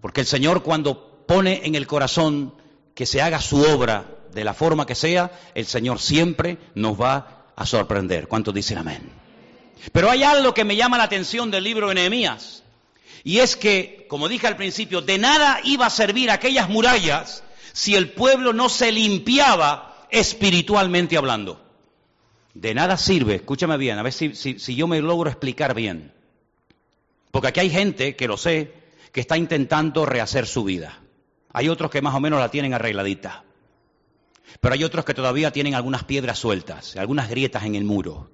Porque el Señor cuando pone en el corazón que se haga su obra de la forma que sea, el Señor siempre nos va a sorprender. ¿Cuántos dicen amén? Pero hay algo que me llama la atención del libro de Nehemías. Y es que, como dije al principio, de nada iba a servir aquellas murallas si el pueblo no se limpiaba espiritualmente hablando. De nada sirve, escúchame bien, a ver si, si yo me logro explicar bien. Porque aquí hay gente, que lo sé, que está intentando rehacer su vida. Hay otros que más o menos la tienen arregladita. Pero hay otros que todavía tienen algunas piedras sueltas, algunas grietas en el muro.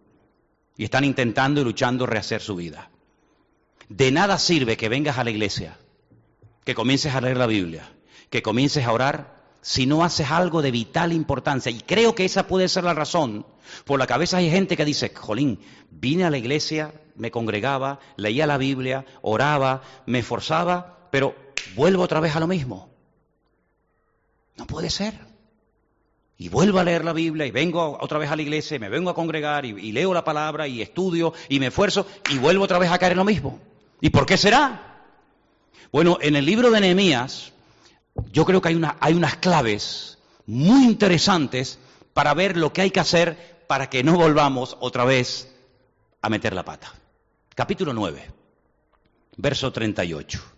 Y están intentando y luchando rehacer su vida. De nada sirve que vengas a la iglesia, que comiences a leer la Biblia, que comiences a orar, si no haces algo de vital importancia. Y creo que esa puede ser la razón por la cabeza hay gente que dice, Jolín, vine a la iglesia, me congregaba, leía la Biblia, oraba, me esforzaba, pero vuelvo otra vez a lo mismo. No puede ser. Y vuelvo a leer la Biblia y vengo otra vez a la iglesia y me vengo a congregar y, leo la palabra y estudio y me esfuerzo y vuelvo otra vez a caer en lo mismo. ¿Y por qué será? Bueno, en el libro de Nehemías yo creo que hay, una, hay unas claves muy interesantes para ver lo que hay que hacer para que no volvamos otra vez a meter la pata. Capítulo 9, verso 38.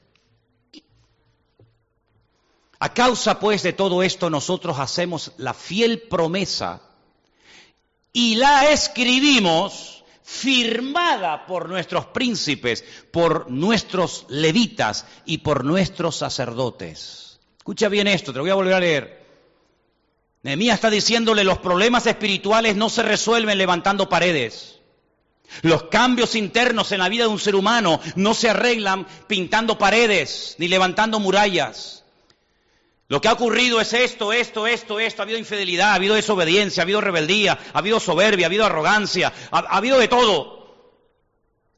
A causa pues de todo esto nosotros hacemos la fiel promesa y la escribimos firmada por nuestros príncipes, por nuestros levitas y por nuestros sacerdotes. Escucha bien esto, te lo voy a volver a leer. Nehemías está diciéndole los problemas espirituales no se resuelven levantando paredes. Los cambios internos en la vida de un ser humano no se arreglan pintando paredes ni levantando murallas. Lo que ha ocurrido es esto, esto, esto, esto. Ha habido infidelidad, ha habido desobediencia, ha habido rebeldía, ha habido soberbia, ha habido arrogancia, ha, ha habido de todo.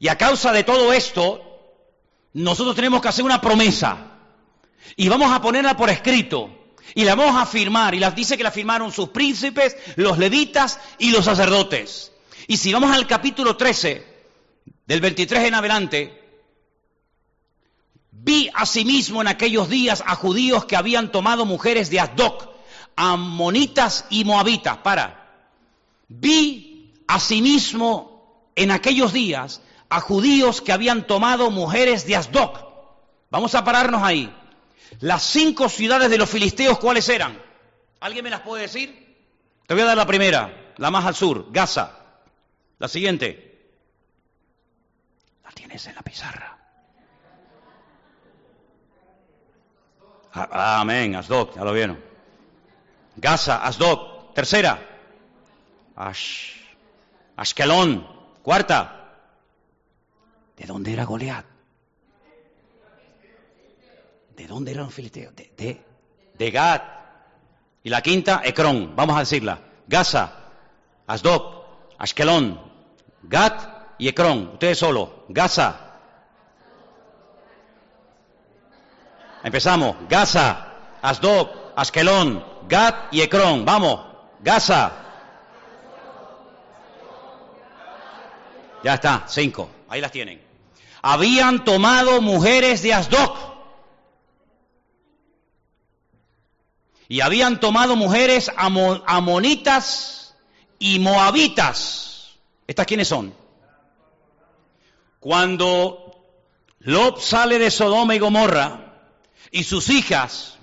Y a causa de todo esto, nosotros tenemos que hacer una promesa. Y vamos a ponerla por escrito. Y la vamos a firmar. Y las dice que la firmaron sus príncipes, los levitas y los sacerdotes. Y si vamos al capítulo 13, del 23 en adelante, Vi asimismo en aquellos días a judíos que habían tomado mujeres de Asdoc, amonitas y moabitas. Para. Vi asimismo en aquellos días a judíos que habían tomado mujeres de Asdoc. Vamos a pararnos ahí. Las cinco ciudades de los filisteos, ¿cuáles eran? ¿Alguien me las puede decir? Te voy a dar la primera, la más al sur, Gaza. La siguiente. La tienes en la pizarra. Ah, amén, Asdod, ya lo vieron. Gaza, Asdod. Tercera. Ash, Ashkelon. Cuarta. ¿De dónde era Goliat? ¿De dónde eran los filisteos? De, de, Gad. Y la quinta, Ecrón. Vamos a decirla. Gaza, Asdod, Ashkelon, Gad y Ecrón. Ustedes solo. Gaza, Empezamos. Gaza, Asdod, Askelón, Gad y Ecrón. Vamos. Gaza. Ya está, cinco. Ahí las tienen. Habían tomado mujeres de Asdod. Y habían tomado mujeres amonitas y moabitas. ¿Estas quiénes son? Cuando Lot sale de Sodoma y Gomorra, y sus hijas,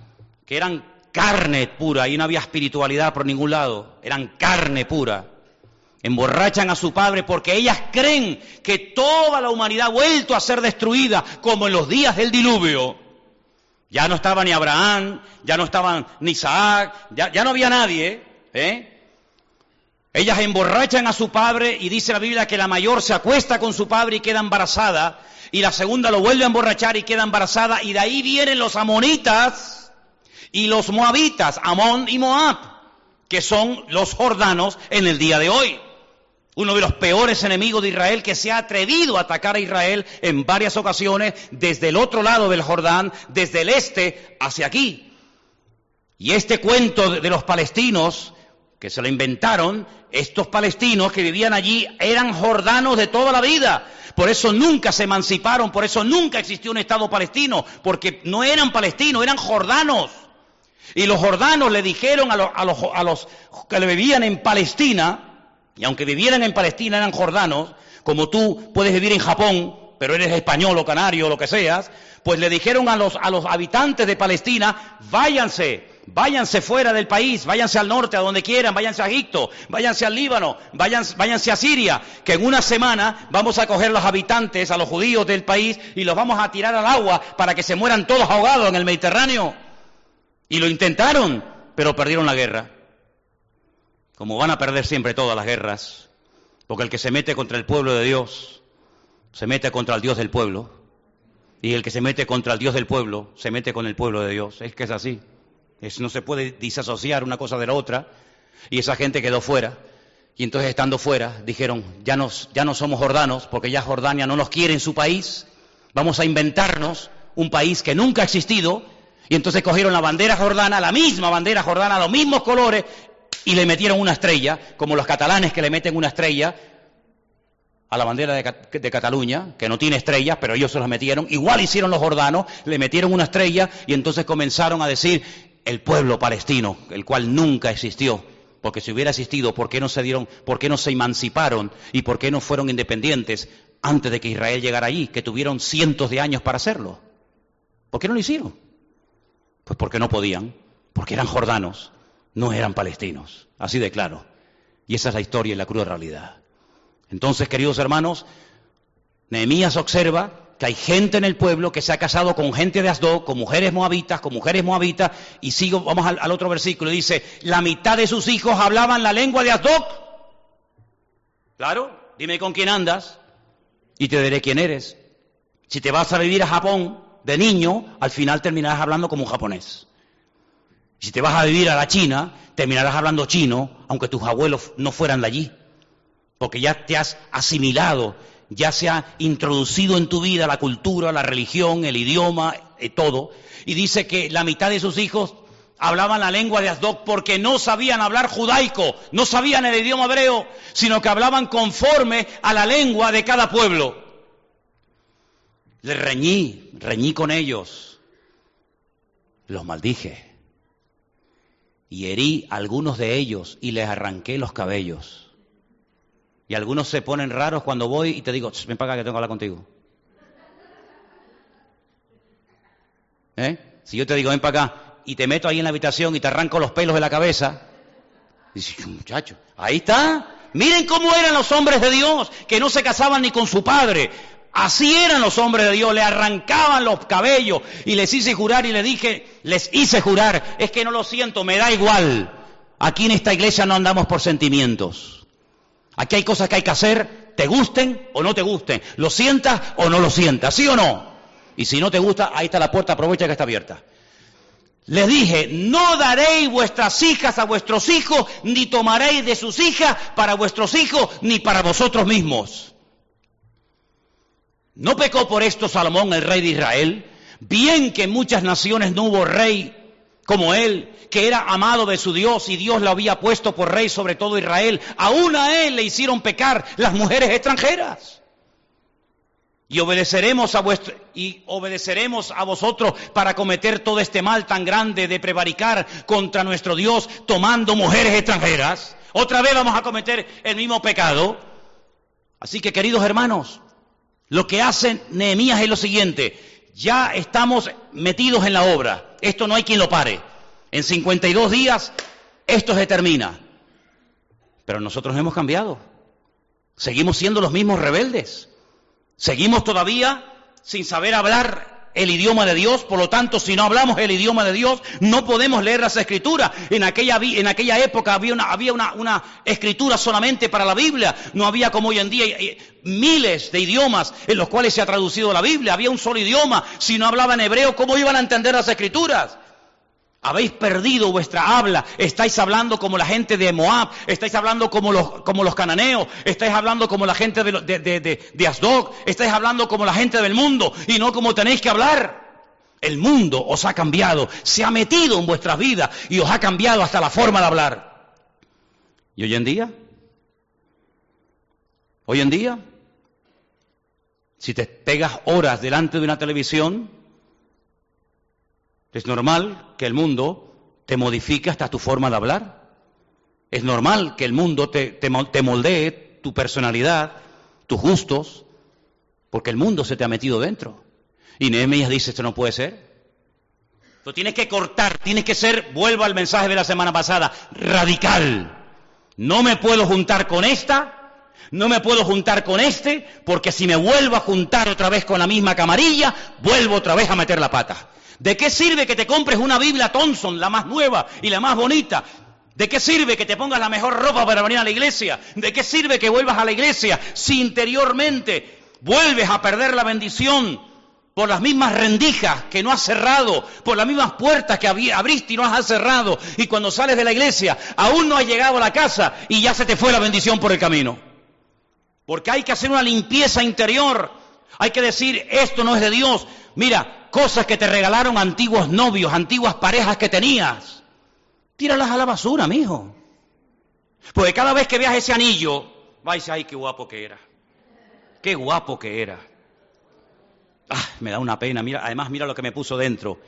que eran carne pura, y no había espiritualidad por ningún lado, eran carne pura, emborrachan a su padre porque ellas creen que toda la humanidad ha vuelto a ser destruida como en los días del diluvio. Ya no estaba ni Abraham, ya no estaban ni Isaac, ya, ya no había nadie. ¿eh? Ellas emborrachan a su padre y dice la Biblia que la mayor se acuesta con su padre y queda embarazada y la segunda lo vuelve a emborrachar y queda embarazada, y de ahí vienen los amonitas y los moabitas, Amón y Moab, que son los jordanos en el día de hoy. Uno de los peores enemigos de Israel que se ha atrevido a atacar a Israel en varias ocasiones desde el otro lado del Jordán, desde el este hacia aquí. Y este cuento de los palestinos, que se lo inventaron, estos palestinos que vivían allí eran jordanos de toda la vida. Por eso nunca se emanciparon, por eso nunca existió un Estado palestino, porque no eran palestinos, eran jordanos. Y los jordanos le dijeron a los, a los, a los que vivían en Palestina, y aunque vivieran en Palestina eran jordanos, como tú puedes vivir en Japón, pero eres español o canario o lo que seas, pues le dijeron a los, a los habitantes de Palestina, váyanse, váyanse fuera del país, váyanse al norte, a donde quieran, váyanse a Egipto, váyanse al Líbano, váyanse, váyanse a Siria, que en una semana vamos a coger los habitantes, a los judíos del país, y los vamos a tirar al agua para que se mueran todos ahogados en el Mediterráneo. Y lo intentaron, pero perdieron la guerra. Como van a perder siempre todas las guerras, porque el que se mete contra el pueblo de Dios, se mete contra el Dios del pueblo, y el que se mete contra el Dios del pueblo, se mete con el pueblo de Dios. Es que es así no se puede disasociar una cosa de la otra. Y esa gente quedó fuera. Y entonces estando fuera, dijeron, ya, ya no somos jordanos, porque ya Jordania no nos quiere en su país, vamos a inventarnos un país que nunca ha existido. Y entonces cogieron la bandera jordana, la misma bandera jordana, los mismos colores, y le metieron una estrella, como los catalanes que le meten una estrella a la bandera de, de, Cataluña, que no tiene estrellas, pero ellos se las metieron. Igual hicieron los jordanos, le metieron una estrella y entonces comenzaron a decir, el pueblo palestino, el cual nunca existió, porque si hubiera existido, ¿por qué no se dieron, por qué no se emanciparon y por qué no fueron independientes antes de que Israel llegara allí, que tuvieron cientos de años para hacerlo? ¿Por qué no lo hicieron? Pues porque no podían, porque eran jordanos, no eran palestinos, así de claro. Y esa es la historia y la cruda realidad. Entonces, queridos hermanos, Nehemías observa que hay gente en el pueblo que se ha casado con gente de Asdod, con mujeres moabitas, con mujeres moabitas, y sigo, vamos al, otro versículo, dice, la mitad de sus hijos hablaban la lengua de Asdod. Claro, dime con quién andas y te diré quién eres. Si te vas a vivir a Japón de niño, al final terminarás hablando como un japonés. Si te vas a vivir a la China, terminarás hablando chino, aunque tus abuelos no fueran de allí, porque ya te has asimilado ya se ha introducido en tu vida la cultura, la religión, el idioma, eh, todo. Y dice que la mitad de sus hijos hablaban la lengua de Asdod porque no sabían hablar judaico, no sabían el idioma hebreo, sino que hablaban conforme a la lengua de cada pueblo. Les reñí, reñí con ellos, los maldije y herí a algunos de ellos y les arranqué los cabellos. Y algunos se ponen raros cuando voy y te digo, ven para acá que tengo que hablar contigo. ¿Eh? Si yo te digo, ven para acá, y te meto ahí en la habitación y te arranco los pelos de la cabeza, dices, muchacho, ahí está. Miren cómo eran los hombres de Dios, que no se casaban ni con su padre. Así eran los hombres de Dios, le arrancaban los cabellos y les hice jurar y le dije, les hice jurar, es que no lo siento, me da igual. Aquí en esta iglesia no andamos por sentimientos. Aquí hay cosas que hay que hacer, te gusten o no te gusten, lo sientas o no lo sientas, ¿sí o no? Y si no te gusta, ahí está la puerta, aprovecha que está abierta. Les dije, no daréis vuestras hijas a vuestros hijos, ni tomaréis de sus hijas para vuestros hijos, ni para vosotros mismos. ¿No pecó por esto Salomón, el rey de Israel? Bien que en muchas naciones no hubo rey como él, que era amado de su Dios y Dios lo había puesto por rey sobre todo Israel, aún a él le hicieron pecar las mujeres extranjeras. Y obedeceremos a vuestro, y obedeceremos a vosotros para cometer todo este mal tan grande de prevaricar contra nuestro Dios tomando mujeres extranjeras. Otra vez vamos a cometer el mismo pecado. Así que queridos hermanos, lo que hace Nehemías es lo siguiente, ya estamos metidos en la obra. Esto no hay quien lo pare. En 52 días esto se termina. Pero nosotros hemos cambiado. Seguimos siendo los mismos rebeldes. Seguimos todavía sin saber hablar el idioma de Dios, por lo tanto, si no hablamos el idioma de Dios, no podemos leer las escrituras. En aquella, en aquella época había, una, había una, una, escritura solamente para la Biblia, no había como hoy en día eh, miles de idiomas en los cuales se ha traducido la Biblia, había un solo idioma. Si no hablaban hebreo, ¿cómo iban a entender las escrituras? Habéis perdido vuestra habla, estáis hablando como la gente de Moab, estáis hablando como los, como los cananeos, estáis hablando como la gente de, de, de, Asdod, estáis hablando como la gente del mundo y no como tenéis que hablar. El mundo os ha cambiado, se ha metido en vuestras vidas y os ha cambiado hasta la forma de hablar. ¿Y hoy en día? Hoy en día, si te pegas horas delante de una televisión, es normal que el mundo te modifica hasta tu forma de hablar. Es normal que el mundo te moldee tu personalidad, tus gustos, porque el mundo se te ha metido dentro. Y Nehemías dice, esto no puede ser. Tú tienes que cortar, tienes que ser, vuelvo al mensaje de la semana pasada, radical. No me puedo juntar con esta, no me puedo juntar con este, porque si me vuelvo a juntar otra vez con la misma camarilla, vuelvo otra vez a meter la pata. ¿De qué sirve que te compres una Biblia Thompson, la más nueva y la más bonita? ¿De qué sirve que te pongas la mejor ropa para venir a la iglesia? ¿De qué sirve que vuelvas a la iglesia si interiormente vuelves a perder la bendición por las mismas rendijas que no has cerrado, por las mismas puertas que abriste y no has cerrado, y cuando sales de la iglesia aún no has llegado a la casa y ya se te fue la bendición por el camino? Porque hay que hacer una limpieza interior, hay que decir, esto no es de Dios. Mira, cosas que te regalaron antiguos novios, antiguas parejas que tenías, tíralas a la basura, mijo. Porque cada vez que veas ese anillo, vais, ay, qué guapo que era. Qué guapo que era. Ah, me da una pena. Mira, además, mira lo que me puso dentro.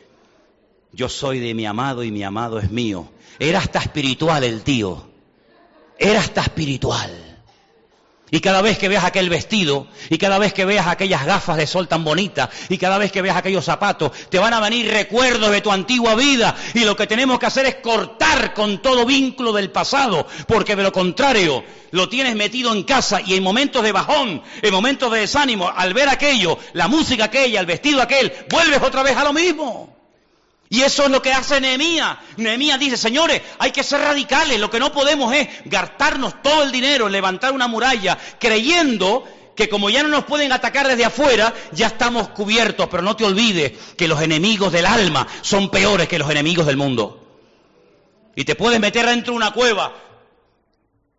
Yo soy de mi amado y mi amado es mío. Era hasta espiritual el tío. Era hasta espiritual. Y cada vez que veas aquel vestido, y cada vez que veas aquellas gafas de sol tan bonitas, y cada vez que veas aquellos zapatos, te van a venir recuerdos de tu antigua vida. Y lo que tenemos que hacer es cortar con todo vínculo del pasado, porque de lo contrario, lo tienes metido en casa y en momentos de bajón, en momentos de desánimo, al ver aquello, la música aquella, el vestido aquel, vuelves otra vez a lo mismo. Y eso es lo que hace Nehemías. Nehemías dice, señores, hay que ser radicales. Lo que no podemos es gastarnos todo el dinero levantar una muralla creyendo que como ya no nos pueden atacar desde afuera, ya estamos cubiertos. Pero no te olvides que los enemigos del alma son peores que los enemigos del mundo. Y te puedes meter dentro de una cueva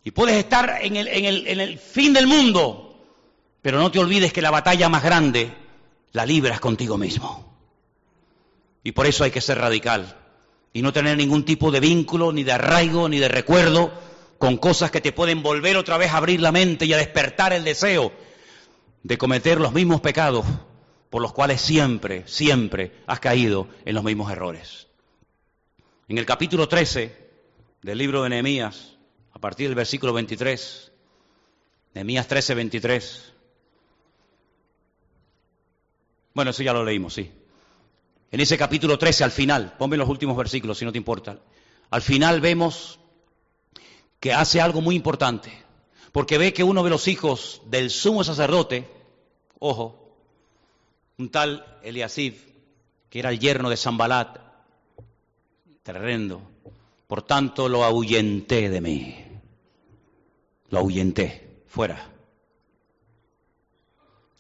y puedes estar en el, en el fin del mundo. Pero no te olvides que la batalla más grande la libras contigo mismo. Y por eso hay que ser radical y no tener ningún tipo de vínculo, ni de arraigo, ni de recuerdo con cosas que te pueden volver otra vez a abrir la mente y a despertar el deseo de cometer los mismos pecados por los cuales siempre, siempre has caído en los mismos errores. En el capítulo 13 del libro de Nehemías, a partir del versículo 23, Nehemías 13, 23, bueno, eso ya lo leímos, sí. En ese capítulo 13, al final, ponme los últimos versículos si no te importa. Al final vemos que hace algo muy importante, porque ve que uno de los hijos del sumo sacerdote, ojo, un tal Eliasib, que era el yerno de Zambalat, tremendo, por tanto lo ahuyenté de mí, lo ahuyenté, fuera.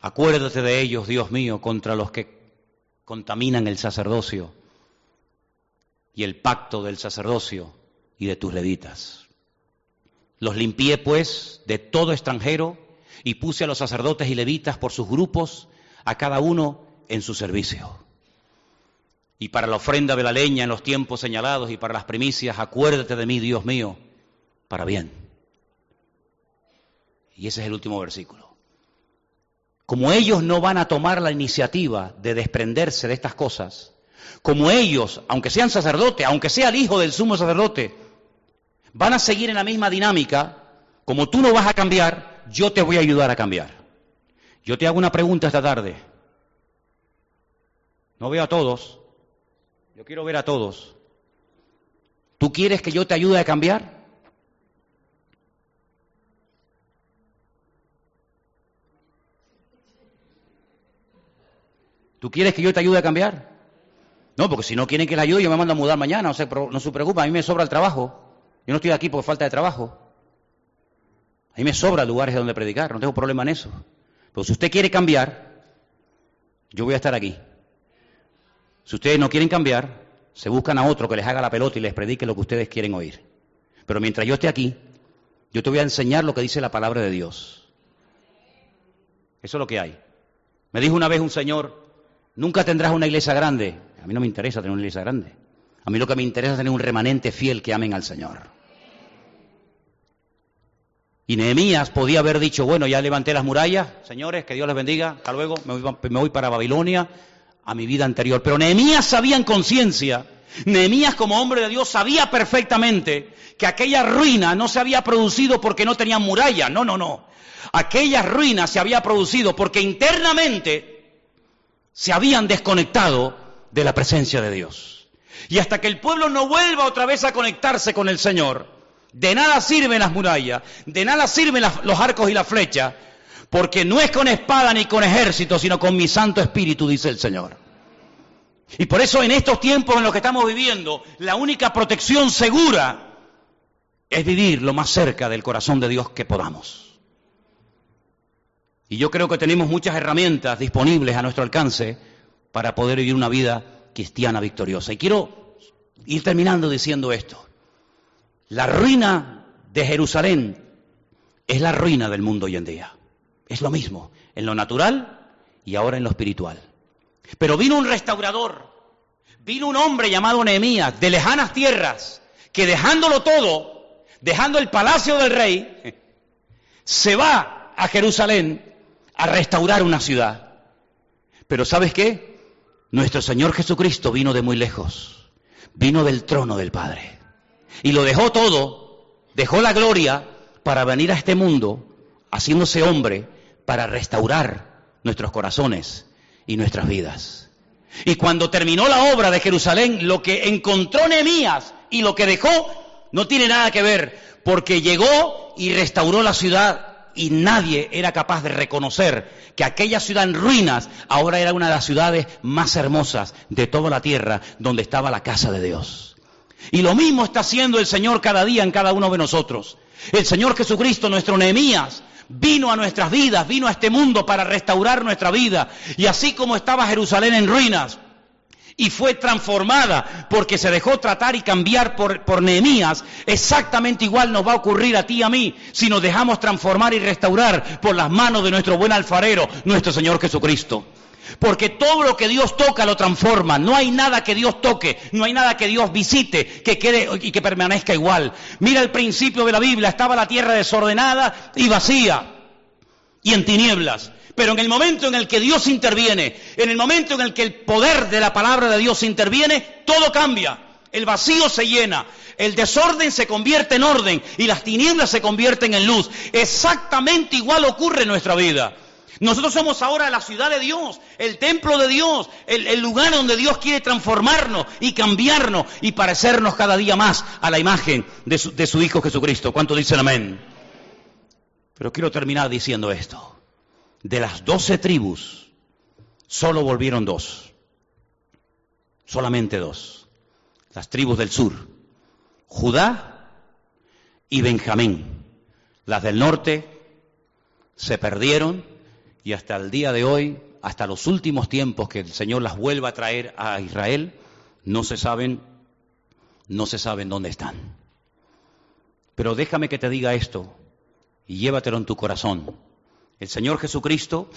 Acuérdate de ellos, Dios mío, contra los que contaminan el sacerdocio y el pacto del sacerdocio y de tus levitas. Los limpié pues de todo extranjero y puse a los sacerdotes y levitas por sus grupos, a cada uno en su servicio. Y para la ofrenda de la leña en los tiempos señalados y para las primicias, acuérdate de mí, Dios mío, para bien. Y ese es el último versículo. Como ellos no van a tomar la iniciativa de desprenderse de estas cosas, como ellos, aunque sean sacerdotes, aunque sea el hijo del sumo sacerdote, van a seguir en la misma dinámica, como tú no vas a cambiar, yo te voy a ayudar a cambiar. Yo te hago una pregunta esta tarde. No veo a todos, yo quiero ver a todos. ¿Tú quieres que yo te ayude a cambiar? ¿Tú quieres que yo te ayude a cambiar? No, porque si no quieren que la ayude, yo me mando a mudar mañana, no se, no se preocupa, a mí me sobra el trabajo. Yo no estoy aquí por falta de trabajo. A mí me sobra lugares donde predicar, no tengo problema en eso. Pero si usted quiere cambiar, yo voy a estar aquí. Si ustedes no quieren cambiar, se buscan a otro que les haga la pelota y les predique lo que ustedes quieren oír. Pero mientras yo esté aquí, yo te voy a enseñar lo que dice la palabra de Dios. Eso es lo que hay. Me dijo una vez un señor, Nunca tendrás una iglesia grande. A mí no me interesa tener una iglesia grande. A mí lo que me interesa es tener un remanente fiel que amen al Señor. Y Nehemías podía haber dicho, bueno, ya levanté las murallas, señores, que Dios les bendiga, luego, me voy, para Babilonia, a mi vida anterior. Pero Nehemías sabía en conciencia Nehemías como hombre de Dios sabía perfectamente que aquella ruina no se había producido porque no tenían muralla, no, no, no. Aquella ruina se había producido porque internamente se habían desconectado de la presencia de Dios. Y hasta que el pueblo no vuelva otra vez a conectarse con el Señor, de nada sirven las murallas, de nada sirven los arcos y las flechas, porque no es con espada ni con ejército, sino con mi Santo Espíritu, dice el Señor. Y por eso en estos tiempos en los que estamos viviendo, la única protección segura es vivir lo más cerca del corazón de Dios que podamos. Y yo creo que tenemos muchas herramientas disponibles a nuestro alcance para poder vivir una vida cristiana victoriosa. Y quiero ir terminando diciendo esto. La ruina de Jerusalén es la ruina del mundo hoy en día. Es lo mismo, en lo natural y ahora en lo espiritual. Pero vino un restaurador, vino un hombre llamado Nehemías de lejanas tierras, que dejándolo todo, dejando el palacio del rey, (laughs) se va a Jerusalén a restaurar una ciudad. Pero ¿sabes qué? Nuestro Señor Jesucristo vino de muy lejos, vino del trono del Padre. Y lo dejó todo, dejó la gloria para venir a este mundo, haciéndose hombre, para restaurar nuestros corazones y nuestras vidas. Y cuando terminó la obra de Jerusalén, lo que encontró Nehemías y lo que dejó no tiene nada que ver, porque llegó y restauró la ciudad y nadie era capaz de reconocer que aquella ciudad en ruinas ahora era una de las ciudades más hermosas de toda la tierra donde estaba la casa de Dios. Y lo mismo está haciendo el Señor cada día en cada uno de nosotros. El Señor Jesucristo, nuestro Nehemías, vino a nuestras vidas, vino a este mundo para restaurar nuestra vida. Y así como estaba Jerusalén en ruinas y fue transformada porque se dejó tratar y cambiar por, por Nehemías, exactamente igual nos va a ocurrir a ti y a mí si nos dejamos transformar y restaurar por las manos de nuestro buen alfarero, nuestro Señor Jesucristo. Porque todo lo que Dios toca lo transforma. No hay nada que Dios toque, no hay nada que Dios visite que quede y que permanezca igual. Mira el principio de la Biblia, estaba la tierra desordenada y vacía y en tinieblas. Pero en el momento en el que Dios interviene, en el momento en el que el poder de la palabra de Dios interviene, todo cambia. El vacío se llena, el desorden se convierte en orden y las tinieblas se convierten en luz. Exactamente igual ocurre en nuestra vida. Nosotros somos ahora la ciudad de Dios, el templo de Dios, el, lugar donde Dios quiere transformarnos y cambiarnos y parecernos cada día más a la imagen de su, de su Hijo Jesucristo. ¿Cuánto dicen amén? Pero quiero terminar diciendo esto. De las doce tribus, solo volvieron dos. Solamente dos. Las tribus del sur. Judá y Benjamín. Las del norte se perdieron y hasta el día de hoy, hasta los últimos tiempos que el Señor las vuelva a traer a Israel, no se saben, no se saben dónde están. Pero déjame que te diga esto y llévatelo en tu corazón. El Señor Jesucristo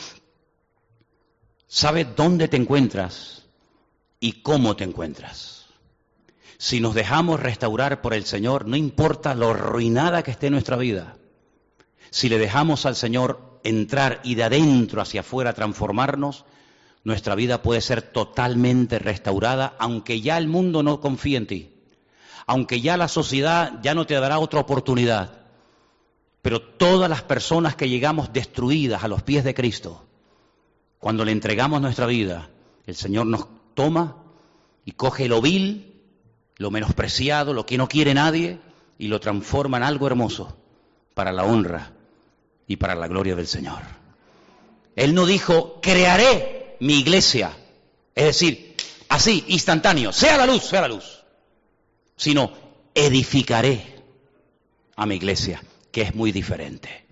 sabe dónde te encuentras y cómo te encuentras. Si nos dejamos restaurar por el Señor, no importa lo arruinada que esté nuestra vida, si le dejamos al Señor entrar y de adentro hacia afuera transformarnos, nuestra vida puede ser totalmente restaurada, aunque ya el mundo no confíe en ti, aunque ya la sociedad ya no te dará otra oportunidad. Pero todas las personas que llegamos destruidas a los pies de Cristo, cuando le entregamos nuestra vida, el Señor nos toma y coge lo vil, lo menospreciado, lo que no quiere nadie, y lo transforma en algo hermoso para la honra y para la gloria del Señor. Él no dijo, crearé mi iglesia, es decir, así, instantáneo, sea la luz, sea la luz, sino edificaré a mi iglesia, que es muy diferente.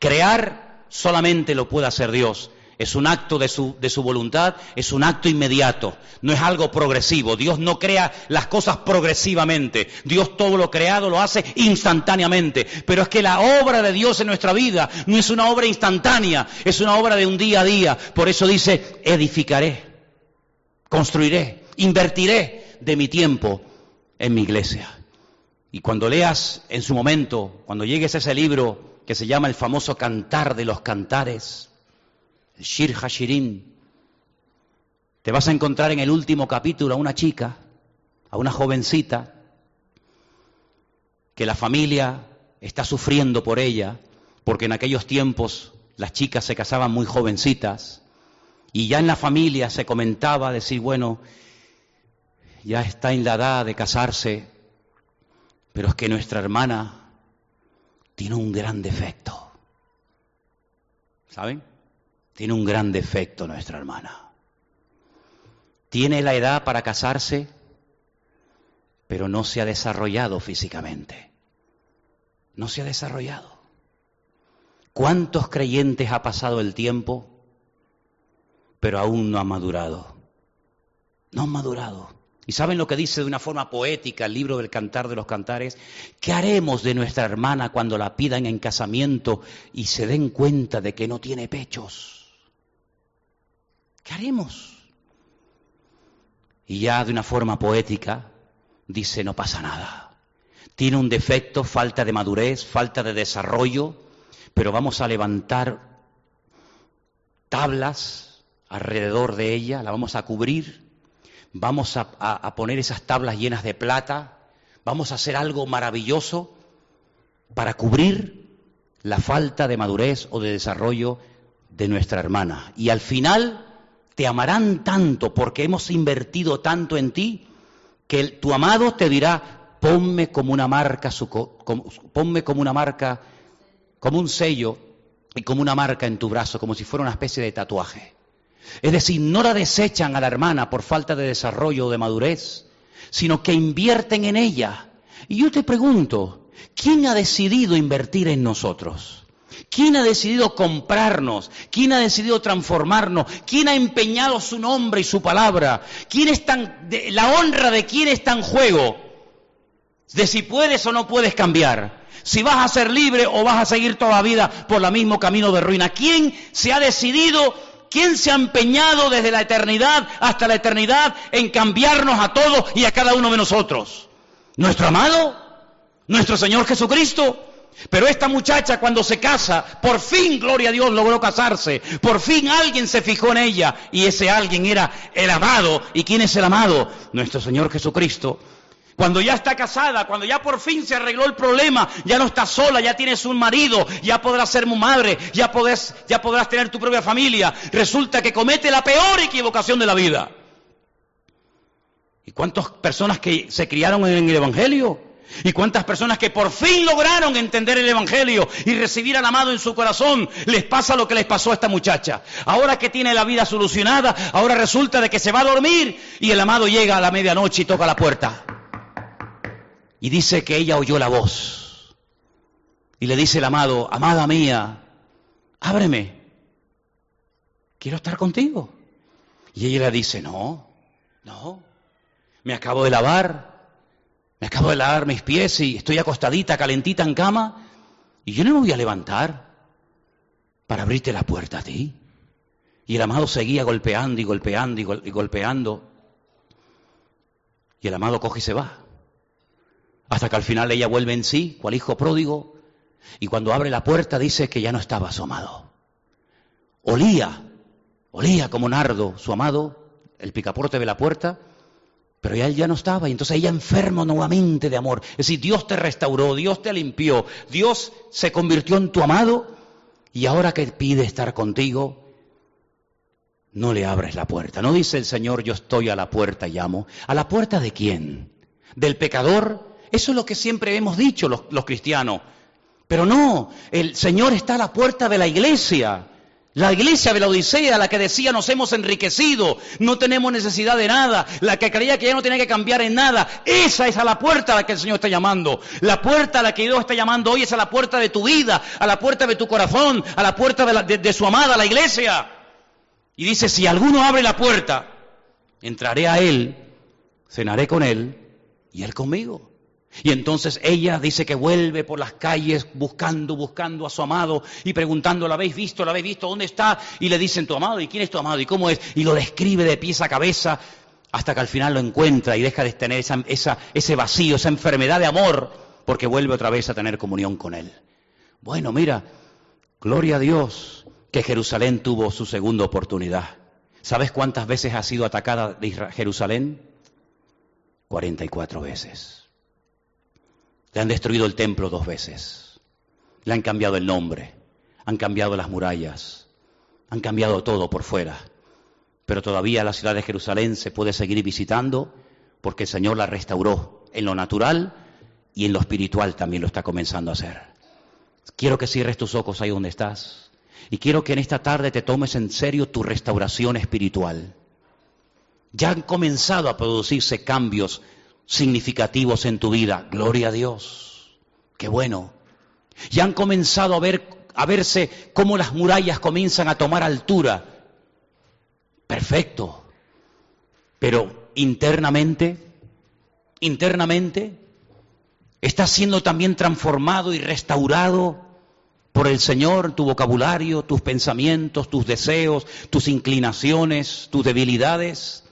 Crear solamente lo puede hacer Dios, es un acto de su, de su, voluntad, es un acto inmediato, no es algo progresivo. Dios no crea las cosas progresivamente, Dios todo lo creado lo hace instantáneamente. Pero es que la obra de Dios en nuestra vida no es una obra instantánea, es una obra de un día a día. Por eso dice, edificaré, construiré, invertiré de mi tiempo en mi iglesia. Y cuando leas en su momento, cuando llegues a ese libro que se llama el famoso Cantar de los Cantares, Shir Hashirim, te vas a encontrar en el último capítulo a una chica, a una jovencita que la familia está sufriendo por ella, porque en aquellos tiempos las chicas se casaban muy jovencitas, y ya en la familia se comentaba decir, bueno, ya está en la edad de casarse, pero es que nuestra hermana tiene un gran defecto. ¿Saben? Tiene un gran defecto nuestra hermana. Tiene la edad para casarse, pero no se ha desarrollado físicamente. No se ha desarrollado. ¿Cuántos creyentes ha pasado el tiempo, pero aún no ha madurado? No han madurado. ¿Y saben lo que dice de una forma poética el libro del Cantar de los Cantares? ¿Qué haremos de nuestra hermana cuando la pidan en casamiento y se den cuenta de que no tiene pechos? ¿Qué haremos? Y ya de una forma poética dice, no pasa nada. Tiene un defecto, falta de madurez, falta de desarrollo, pero vamos a levantar tablas alrededor de ella, la vamos a cubrir vamos a, poner esas tablas llenas de plata, vamos a hacer algo maravilloso para cubrir la falta de madurez o de desarrollo de nuestra hermana. Y al final te amarán tanto porque hemos invertido tanto en ti que tu amado te dirá, ponme como una marca, ponme como una marca, como un sello y como una marca en tu brazo, como si fuera una especie de tatuaje. Es decir, no la desechan a la hermana por falta de desarrollo o de madurez, sino que invierten en ella. Y yo te pregunto, ¿quién ha decidido invertir en nosotros? ¿Quién ha decidido comprarnos? ¿Quién ha decidido transformarnos? ¿Quién ha empeñado su nombre y su palabra? ¿Quién la honra de quién está en juego? De si puedes o no puedes cambiar. Si vas a ser libre o vas a seguir toda la vida por el mismo camino de ruina. ¿Quién se ha decidido ¿Quién se ha empeñado desde la eternidad hasta la eternidad en cambiarnos a todos y a cada uno de nosotros? ¿Nuestro amado? ¿Nuestro Señor Jesucristo? Pero esta muchacha cuando se casa, por fin, gloria a Dios, logró casarse. Por fin alguien se fijó en ella y ese alguien era el amado. ¿Y quién es el amado? Nuestro Señor Jesucristo. Cuando ya está casada, cuando ya por fin se arregló el problema, ya no está sola, ya tienes un marido, ya podrás ser madre, ya, ya podrás tener tu propia familia, resulta que comete la peor equivocación de la vida. ¿Y cuántas personas que se criaron en el Evangelio? ¿Y cuántas personas que por fin lograron entender el Evangelio y recibir al amado en su corazón, les pasa lo que les pasó a esta muchacha? Ahora que tiene la vida solucionada, ahora resulta de que se va a dormir y el amado llega a la medianoche y toca la puerta. Y dice que ella oyó la voz. Y le dice el amado, amada mía, ábreme. Quiero estar contigo. Y ella le dice, no, no. Me acabo de lavar. Me acabo de lavar mis pies y estoy acostadita, calentita en cama. Y yo no me voy a levantar para abrirte la puerta a ti. Y el amado seguía golpeando y golpeando y, golpeando. Y el amado coge y se va. Hasta que al final ella vuelve en sí, cual hijo pródigo, y cuando abre la puerta dice que ya no estaba su amado. Olía, olía como nardo su amado, el picaporte de la puerta, pero ya él ya no estaba, y entonces ella enferma nuevamente de amor. Es decir, Dios te restauró, Dios te limpió, Dios se convirtió en tu amado, y ahora que pide estar contigo, no le abres la puerta. No dice el Señor, yo estoy a la puerta y llamo. ¿A la puerta de quién? ¿Del pecador? Eso es lo que siempre hemos dicho los, cristianos. Pero no, el Señor está a la puerta de la iglesia. La iglesia de la Odisea, la que decía nos hemos enriquecido, no tenemos necesidad de nada, la que creía que ya no tenía que cambiar en nada, esa es a la puerta a la que el Señor está llamando. La puerta a la que Dios está llamando hoy es a la puerta de tu vida, a la puerta de tu corazón, a la puerta de, de su amada, la iglesia. Y dice, si alguno abre la puerta, entraré a él, cenaré con él y él conmigo. Y entonces ella dice que vuelve por las calles buscando, buscando a su amado y preguntando, ¿lo habéis visto? ¿Lo habéis visto? ¿Dónde está? Y le dicen, tu amado, ¿y quién es tu amado? ¿Y cómo es? Y lo describe de pies a cabeza hasta que al final lo encuentra y deja de tener ese vacío, esa enfermedad de amor, porque vuelve otra vez a tener comunión con él. Bueno, mira, gloria a Dios que Jerusalén tuvo su segunda oportunidad. ¿Sabes cuántas veces ha sido atacada Jerusalén? 44 veces. Le han destruido el templo dos veces. Le han cambiado el nombre. Han cambiado las murallas. Han cambiado todo por fuera. Pero todavía la ciudad de Jerusalén se puede seguir visitando porque el Señor la restauró en lo natural y en lo espiritual también lo está comenzando a hacer. Quiero que cierres tus ojos ahí donde estás y quiero que en esta tarde te tomes en serio tu restauración espiritual. Ya han comenzado a producirse cambios significativos en tu vida. Gloria a Dios. Qué bueno. Ya han comenzado a, ver, a verse cómo las murallas comienzan a tomar altura. Perfecto. Pero internamente, internamente, está siendo también transformado y restaurado por el Señor tu vocabulario, tus pensamientos, tus deseos, tus inclinaciones, tus debilidades.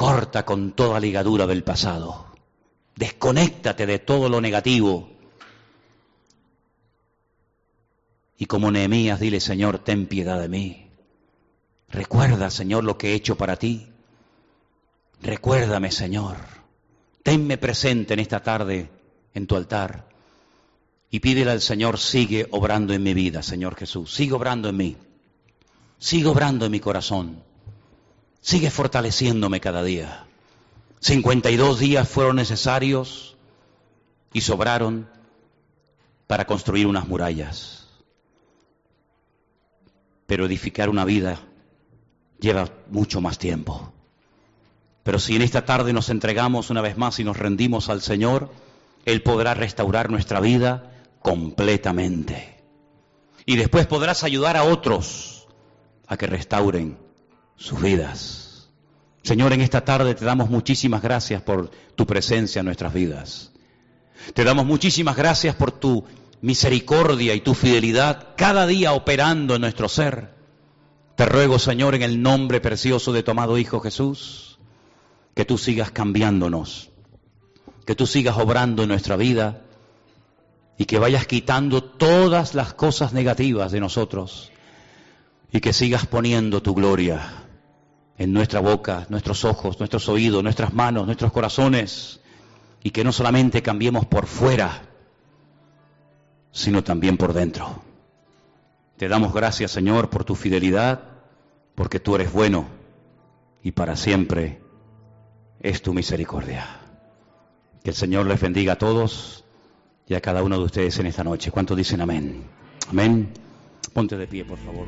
Corta con toda ligadura del pasado. Desconéctate de todo lo negativo. Y como Nehemías, dile, Señor, ten piedad de mí. Recuerda, Señor, lo que he hecho para ti. Recuérdame, Señor. Tenme presente en esta tarde en tu altar. Y pídele al Señor, sigue obrando en mi vida, Señor Jesús. Sigue obrando en mí. Sigue obrando en mi corazón. Sigue fortaleciéndome cada día. 52 días fueron necesarios y sobraron para construir unas murallas. Pero edificar una vida lleva mucho más tiempo. Pero si en esta tarde nos entregamos una vez más y nos rendimos al Señor, Él podrá restaurar nuestra vida completamente. Y después podrás ayudar a otros a que restauren sus vidas. Señor, en esta tarde te damos muchísimas gracias por tu presencia en nuestras vidas. Te damos muchísimas gracias por tu misericordia y tu fidelidad cada día operando en nuestro ser. Te ruego, Señor, en el nombre precioso de tu amado Hijo Jesús, que tú sigas cambiándonos, que tú sigas obrando en nuestra vida y que vayas quitando todas las cosas negativas de nosotros y que sigas poniendo tu gloria en nuestra boca, nuestros ojos, nuestros oídos, nuestras manos, nuestros corazones, y que no solamente cambiemos por fuera, sino también por dentro. Te damos gracias, Señor, por tu fidelidad, porque tú eres bueno y para siempre es tu misericordia. Que el Señor les bendiga a todos y a cada uno de ustedes en esta noche. ¿Cuántos dicen amén? Amén. Ponte de pie, por favor.